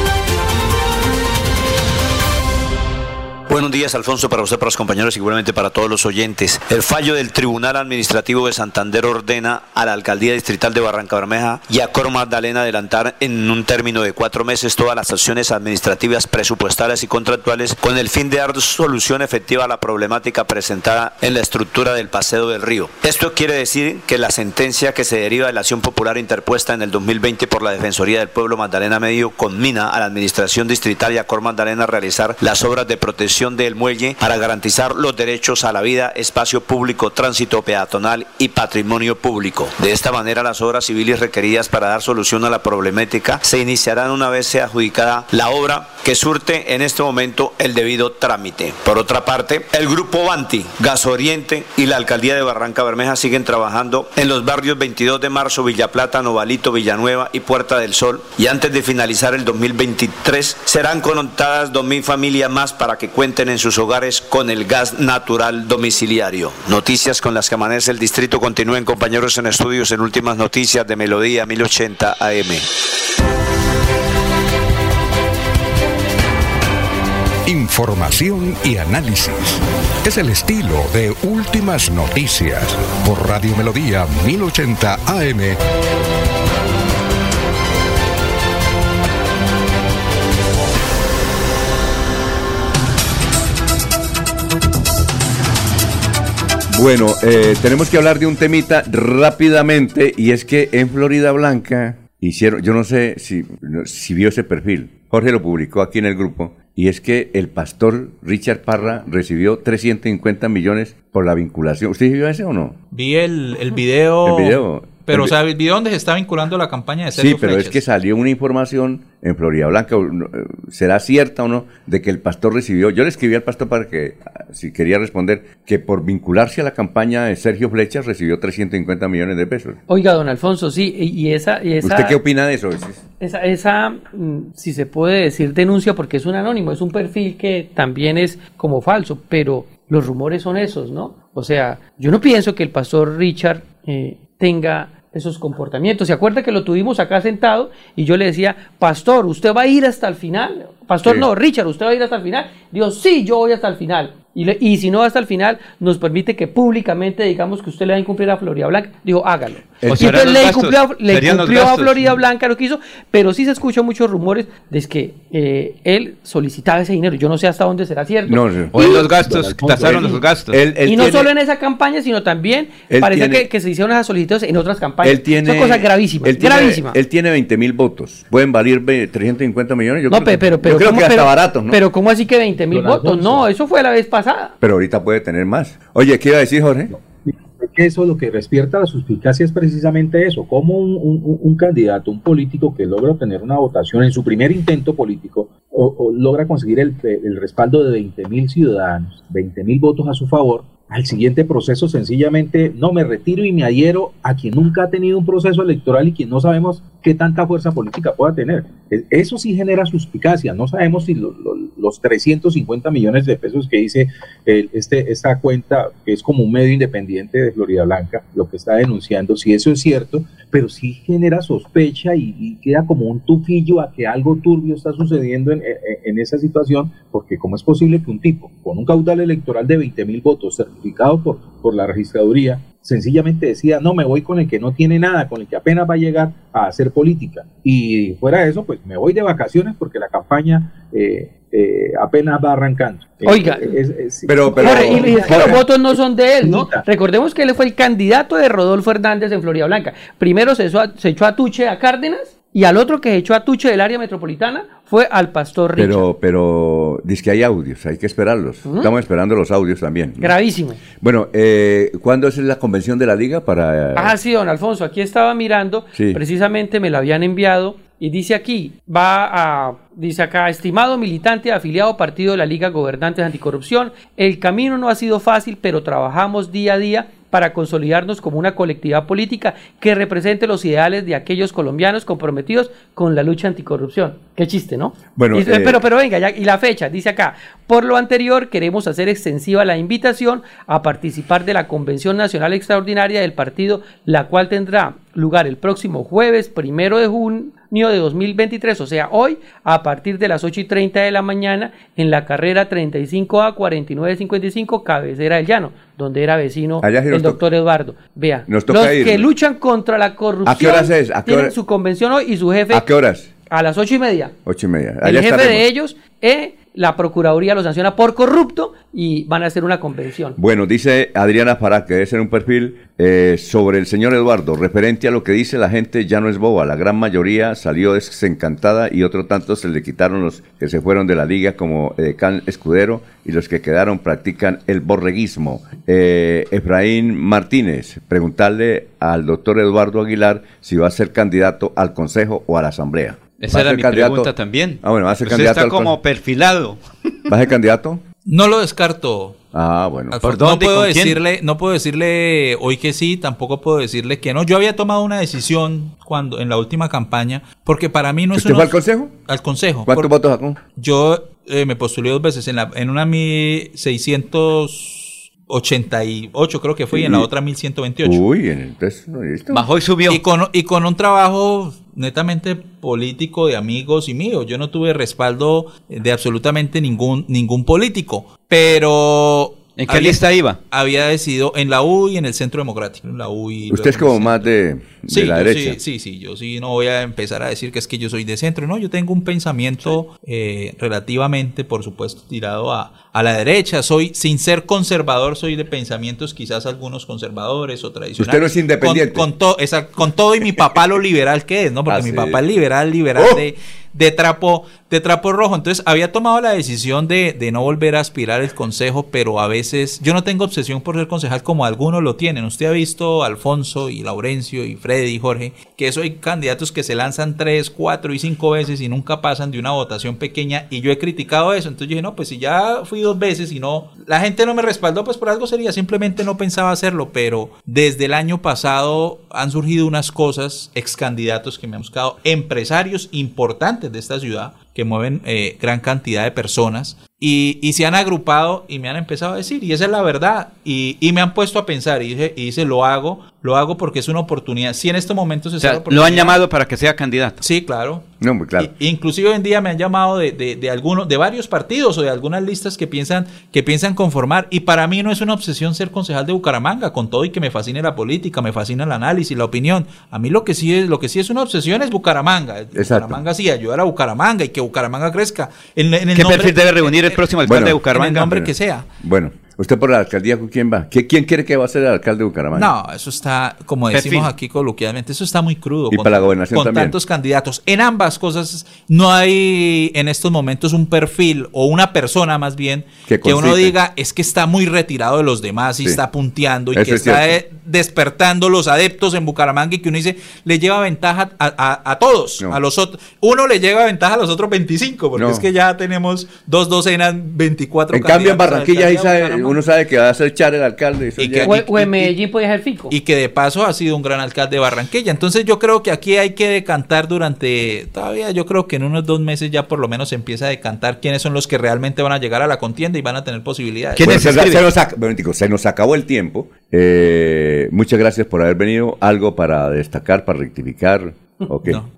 Buenos días, Alfonso, para usted, para los compañeros y igualmente para todos los oyentes. El fallo del Tribunal Administrativo de Santander ordena a la Alcaldía Distrital de Barranca Bermeja y a Cor Magdalena adelantar en un término de cuatro meses todas las acciones administrativas, presupuestales y contractuales con el fin de dar solución efectiva a la problemática presentada en la estructura del Paseo del Río. Esto quiere decir que la sentencia que se deriva de la acción popular interpuesta en el 2020 por la Defensoría del Pueblo Magdalena Medio conmina a la Administración Distrital y a Cor Magdalena a realizar las obras de protección del muelle para garantizar los derechos a la vida, espacio público, tránsito peatonal y patrimonio público. De esta manera, las obras civiles requeridas para dar solución a la problemática se iniciarán una vez sea adjudicada la obra que surte en este momento el debido trámite. Por otra parte, el Grupo Banti, Gas Oriente y la Alcaldía de Barranca Bermeja siguen trabajando en los barrios 22 de marzo, Villa Plata, Novalito, Villanueva y Puerta del Sol. Y antes de finalizar el 2023, serán conectadas 2.000 familias más para que cuenten en sus hogares con el gas natural domiciliario. Noticias con las que amanece el distrito. Continúen compañeros en estudios en últimas noticias de Melodía 1080 AM. Información y análisis. Es el estilo de Últimas Noticias por Radio Melodía 1080 AM. Bueno, eh, tenemos que hablar de un temita rápidamente y es que en Florida Blanca hicieron, yo no sé si, si vio ese perfil, Jorge lo publicó aquí en el grupo, y es que el pastor Richard Parra recibió 350 millones por la vinculación. ¿Usted vio ese o no? Vi el, el video. El video. Pero, El o vi- sea, el video donde se está vinculando la campaña de Sí, Sergio pero es que salió una información en Florida Blanca, eh, ¿será cierta o no? De que el pastor recibió, yo le escribí al pastor para que, ah, si quería responder, que por vincularse a la campaña de Sergio Flechas recibió 350 millones de pesos. Oiga, don Alfonso, sí, y y esa... Y esa ¿Usted qué opina de eso? Esa, esa mm, si se puede decir denuncia, porque es un anónimo, es un perfil que también es como falso, pero los rumores son esos, ¿no? O sea, yo no pienso que el pastor Richard eh, tenga esos comportamientos. ¿Se acuerda que lo tuvimos acá sentado y yo le decía, pastor, ¿usted va a ir hasta el final? Pastor, Sí. no, Richard, ¿usted va a ir hasta el final? Digo, sí, yo voy hasta el final. Y, le- y si no va hasta el final, nos permite que públicamente digamos que usted le va a incumplir a Florida Blanca. Digo, hágalo. O entonces los le incumplió, a-. Florida Blanca lo que hizo, pero sí se escuchan muchos rumores de que eh, él solicitaba ese dinero. Yo no sé hasta dónde será cierto. No, sí. O en los gastos, tasaron los gastos. Él- él y no tiene- solo en esa campaña, sino también parece tiene- que, que se hicieron esas solicitudes en otras campañas. Él tiene, Son cosas gravísimas. Él tiene, gravísimas. Él tiene 20 mil votos. Pueden valer ve- 350 millones. Yo no, creo pe- que- pero, yo pero, creo ¿cómo, que hasta pero- barato, ¿no? pero ¿cómo así que 20 mil votos? No, eso fue la vez pasada. Pero ahorita puede tener más. Oye, ¿qué iba a decir Jorge? Que eso lo que despierta la suspicacia es precisamente eso, como un, candidato, un político que logra obtener una votación en su primer intento político, o, logra conseguir el, el respaldo de 20 mil ciudadanos, 20 mil votos a su favor, al siguiente proceso sencillamente no me retiro y me adhiero a quien nunca ha tenido un proceso electoral y quien no sabemos qué tanta fuerza política pueda tener. Es- Eso sí genera suspicacia, no sabemos si lo- lo- los 350 millones de pesos que dice eh, este, esta cuenta, que es como un medio independiente de Florida Blanca, lo que está denunciando, si eso es cierto, pero sí genera sospecha y, queda como un tufillo a que algo turbio está sucediendo en, en- en esa situación, porque cómo es posible que un tipo con un caudal electoral de 20 mil votos certificado por, por la registraduría, sencillamente decida, no, me voy con el que no tiene nada, con el que apenas va a llegar a hacer política. Y fuera de eso, pues me voy de vacaciones porque la campaña eh, eh, apenas va arrancando. Oiga, Eh, es- es- pero, Jorge, y, y es que los votos no son de él, ¿no? Recordemos que él fue el candidato de Rodolfo Hernández en Florida Blanca. Primero se, se echó a Tuche a Cárdenas y al otro que echó a Tuche del área metropolitana fue al pastor Richard. Pero, pero, dice que hay audios, hay que esperarlos. Estamos esperando los audios también. Gravísimo. Bueno, eh, ¿cuándo es la convención de la liga para...? Ah, sí, don Alfonso, aquí estaba mirando, Sí. precisamente me la habían enviado y dice aquí, va a, dice acá, estimado militante afiliado partido de la Liga Gobernantes Anticorrupción, el camino no ha sido fácil, pero trabajamos día a día para consolidarnos como una colectividad política que represente los ideales de aquellos colombianos comprometidos con la lucha anticorrupción. Qué chiste, ¿no? Bueno, Y- eh, pero, pero venga, ya, y la fecha, dice acá, por lo anterior queremos hacer extensiva la invitación a participar de la Convención Nacional Extraordinaria del partido, la cual tendrá lugar el próximo jueves primero de junio de 2023, o sea, hoy, a partir de las 8 y 30 de la mañana, en la carrera 35A 4955, cabecera del llano, donde era vecino Allá sí nos el to- doctor Eduardo. Vea, Nos toca los ir. que luchan contra la corrupción ¿A qué horas es? ¿A qué tienen hora- su convención hoy y su jefe ¿A qué horas? a las ocho y media. Ocho y media. El Allá jefe estaremos. de ellos, eh, la Procuraduría lo sanciona por corrupto y van a hacer una convención. Bueno, dice Adriana Fará que debe ser un perfil eh, sobre el señor Eduardo, referente a lo que dice la gente ya no es boba, la gran mayoría salió desencantada y otro tanto se le quitaron los que se fueron de la liga como eh, Can Escudero y los que quedaron practican el borreguismo. Eh, Efraín Martínez, preguntarle al doctor Eduardo Aguilar si va a ser candidato al Consejo o a la Asamblea. Esa ¿Va a era mi candidato? pregunta también. Ah, bueno, va a ser Usted candidato está al como perfilado. ¿Va a ser candidato? No lo descarto. Ah, bueno. No puedo decirle, no puedo decirle hoy que sí, tampoco puedo decirle que no. Yo había tomado una decisión cuando en la última campaña, porque para mí no es ¿Usted una- fue al consejo? Al consejo. ¿Cuántos Por- votos sacó? Yo eh, me postulé dos veces en la en una 1688 creo que fue y en la otra 1128. Uy, en el test, no, listo. Bajó y subió. Y con, y con un trabajo netamente político de amigos y míos. Yo no tuve respaldo de absolutamente ningún, ningún político. Pero. ¿En qué lista iba? Había decidido en la U y en el Centro Democrático. En la U y Usted es como más de, de Sí, la derecha. sí, sí, sí, yo sí no voy a empezar a decir que es que yo soy de centro, no, yo tengo un pensamiento eh, relativamente, por supuesto, tirado a, a la derecha, soy, sin ser conservador, soy de pensamientos quizás algunos conservadores o tradicionales. Usted no es independiente. Con, con, to- esa- con todo y mi papá lo liberal que es, ¿no? Porque Ah, mi sí. papá es liberal, liberal ¡Oh! de, de trapo, de trapo rojo. Entonces había tomado la decisión de, de, no volver a aspirar el consejo, pero a veces yo no tengo obsesión por ser concejal como algunos lo tienen. Usted ha visto Alfonso y Laurencio y Freddy y Jorge, que eso hay candidatos que se lanzan tres, cuatro y cinco veces y nunca pasan de una votación pequeña y yo he criticado eso. Entonces yo dije, no, pues si ya fui dos veces y no, la gente no me respaldó, pues por algo sería, simplemente no pensaba hacerlo, pero desde el año pasado han surgido unas cosas, ex candidatos que me han buscado, empresarios importantes de esta ciudad que mueven eh, gran cantidad de personas y, y, se han agrupado y me han empezado a decir, y esa es la verdad, y, y me han puesto a pensar, y dice, y dice, lo hago, lo hago porque es una oportunidad. Si en este momento se o sea, lo han llamado para que sea candidato. Sí, claro. No, muy claro. Y, inclusive hoy en día me han llamado de, de, de, algunos, de varios partidos o de algunas listas que piensan, que piensan conformar, y para mí no es una obsesión ser concejal de Bucaramanga, con todo y que me fascine la política, me fascina el análisis, la opinión. A mí lo que sí es, lo que sí es una obsesión es Bucaramanga. Exacto. Bucaramanga sí, ayudar a Bucaramanga y que Bucaramanga crezca. En, en el ¿Qué nombre, perfil debe reunir el próximo alcalde bueno, de Bucaramanga? En el nombre que sea. Bueno, ¿usted por la alcaldía con quién va? ¿Quién quiere que va a ser el alcalde de Bucaramanga? No, eso está, como decimos Perfil. aquí coloquialmente, eso está muy crudo. Y con, para la gobernación con también. tantos candidatos. En ambas cosas no hay en estos momentos un perfil o una persona más bien Que que, uno diga es que está muy retirado de los demás y Sí. está punteando y Eso que es está eh, despertando los adeptos en Bucaramanga y que uno dice le lleva ventaja a, a- a todos, No. a los otros. Uno le lleva ventaja a los otros 25 porque No. es que ya tenemos dos docenas, 24 En cambio, en Barranquilla ahí sabe-. Uno sabe que va a ser Char el alcalde. eso Y que- O, o en Medellín puede ser Fico. y que de paso ha sido un gran alcalde de Barranquilla. Entonces yo creo que aquí hay que decantar durante, todavía yo creo que en unos dos meses ya por lo menos se empieza a decantar quiénes son los que realmente van a llegar a la contienda y van a tener posibilidades. Bueno, se, se nos momentico, se nos acabó el tiempo. Eh, muchas gracias por haber venido. Algo para destacar, para rectificar.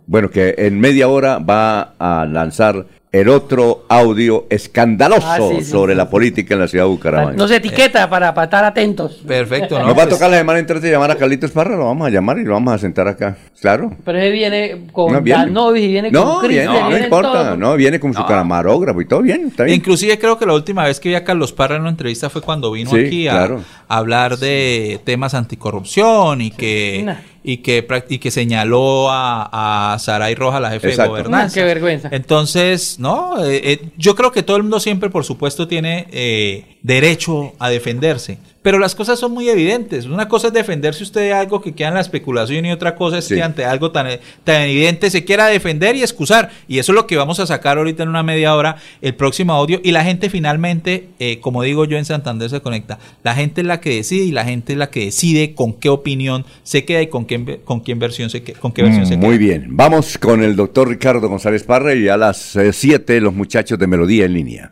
Bueno, que en media hora va a lanzar el otro audio escandaloso Ah, sí, sí, sobre sí, la política en la ciudad de Bucaramanga. Nos etiqueta para, para estar atentos. Perfecto, Nos va a tocar la semana entrante llamar a Carlitos Parra, lo vamos a llamar y lo vamos a sentar acá. Claro. Pero él viene con No, viene. Danovis y viene No, con viene, Cristian. no, importa, no, viene con su camarógrafo y todo bien, está bien. Inclusive creo que la última vez que vi a Carlos Parra en una entrevista fue cuando vino Sí, aquí a, claro. a hablar de temas anticorrupción y que Nah. Y que y que señaló a, a Saray Roja, la jefe Exacto. de gobernanza. Qué vergüenza. Entonces, no, eh, eh, yo creo que todo el mundo siempre, por supuesto, tiene eh, derecho a defenderse. Pero las cosas son muy evidentes. Una cosa es defenderse usted de algo que queda en la especulación y otra cosa es Sí. que ante algo tan, tan evidente se quiera defender y excusar. Y eso es lo que vamos a sacar ahorita en una media hora, el próximo audio. Y la gente finalmente, eh, como digo yo en Santander se conecta, la gente es la que decide y la gente es la que decide con qué opinión se queda y con qué, con qué versión se queda. Con qué versión se Mm, queda. Muy bien, vamos con el doctor Ricardo González Parra y a las 7 los muchachos de Melodía en línea.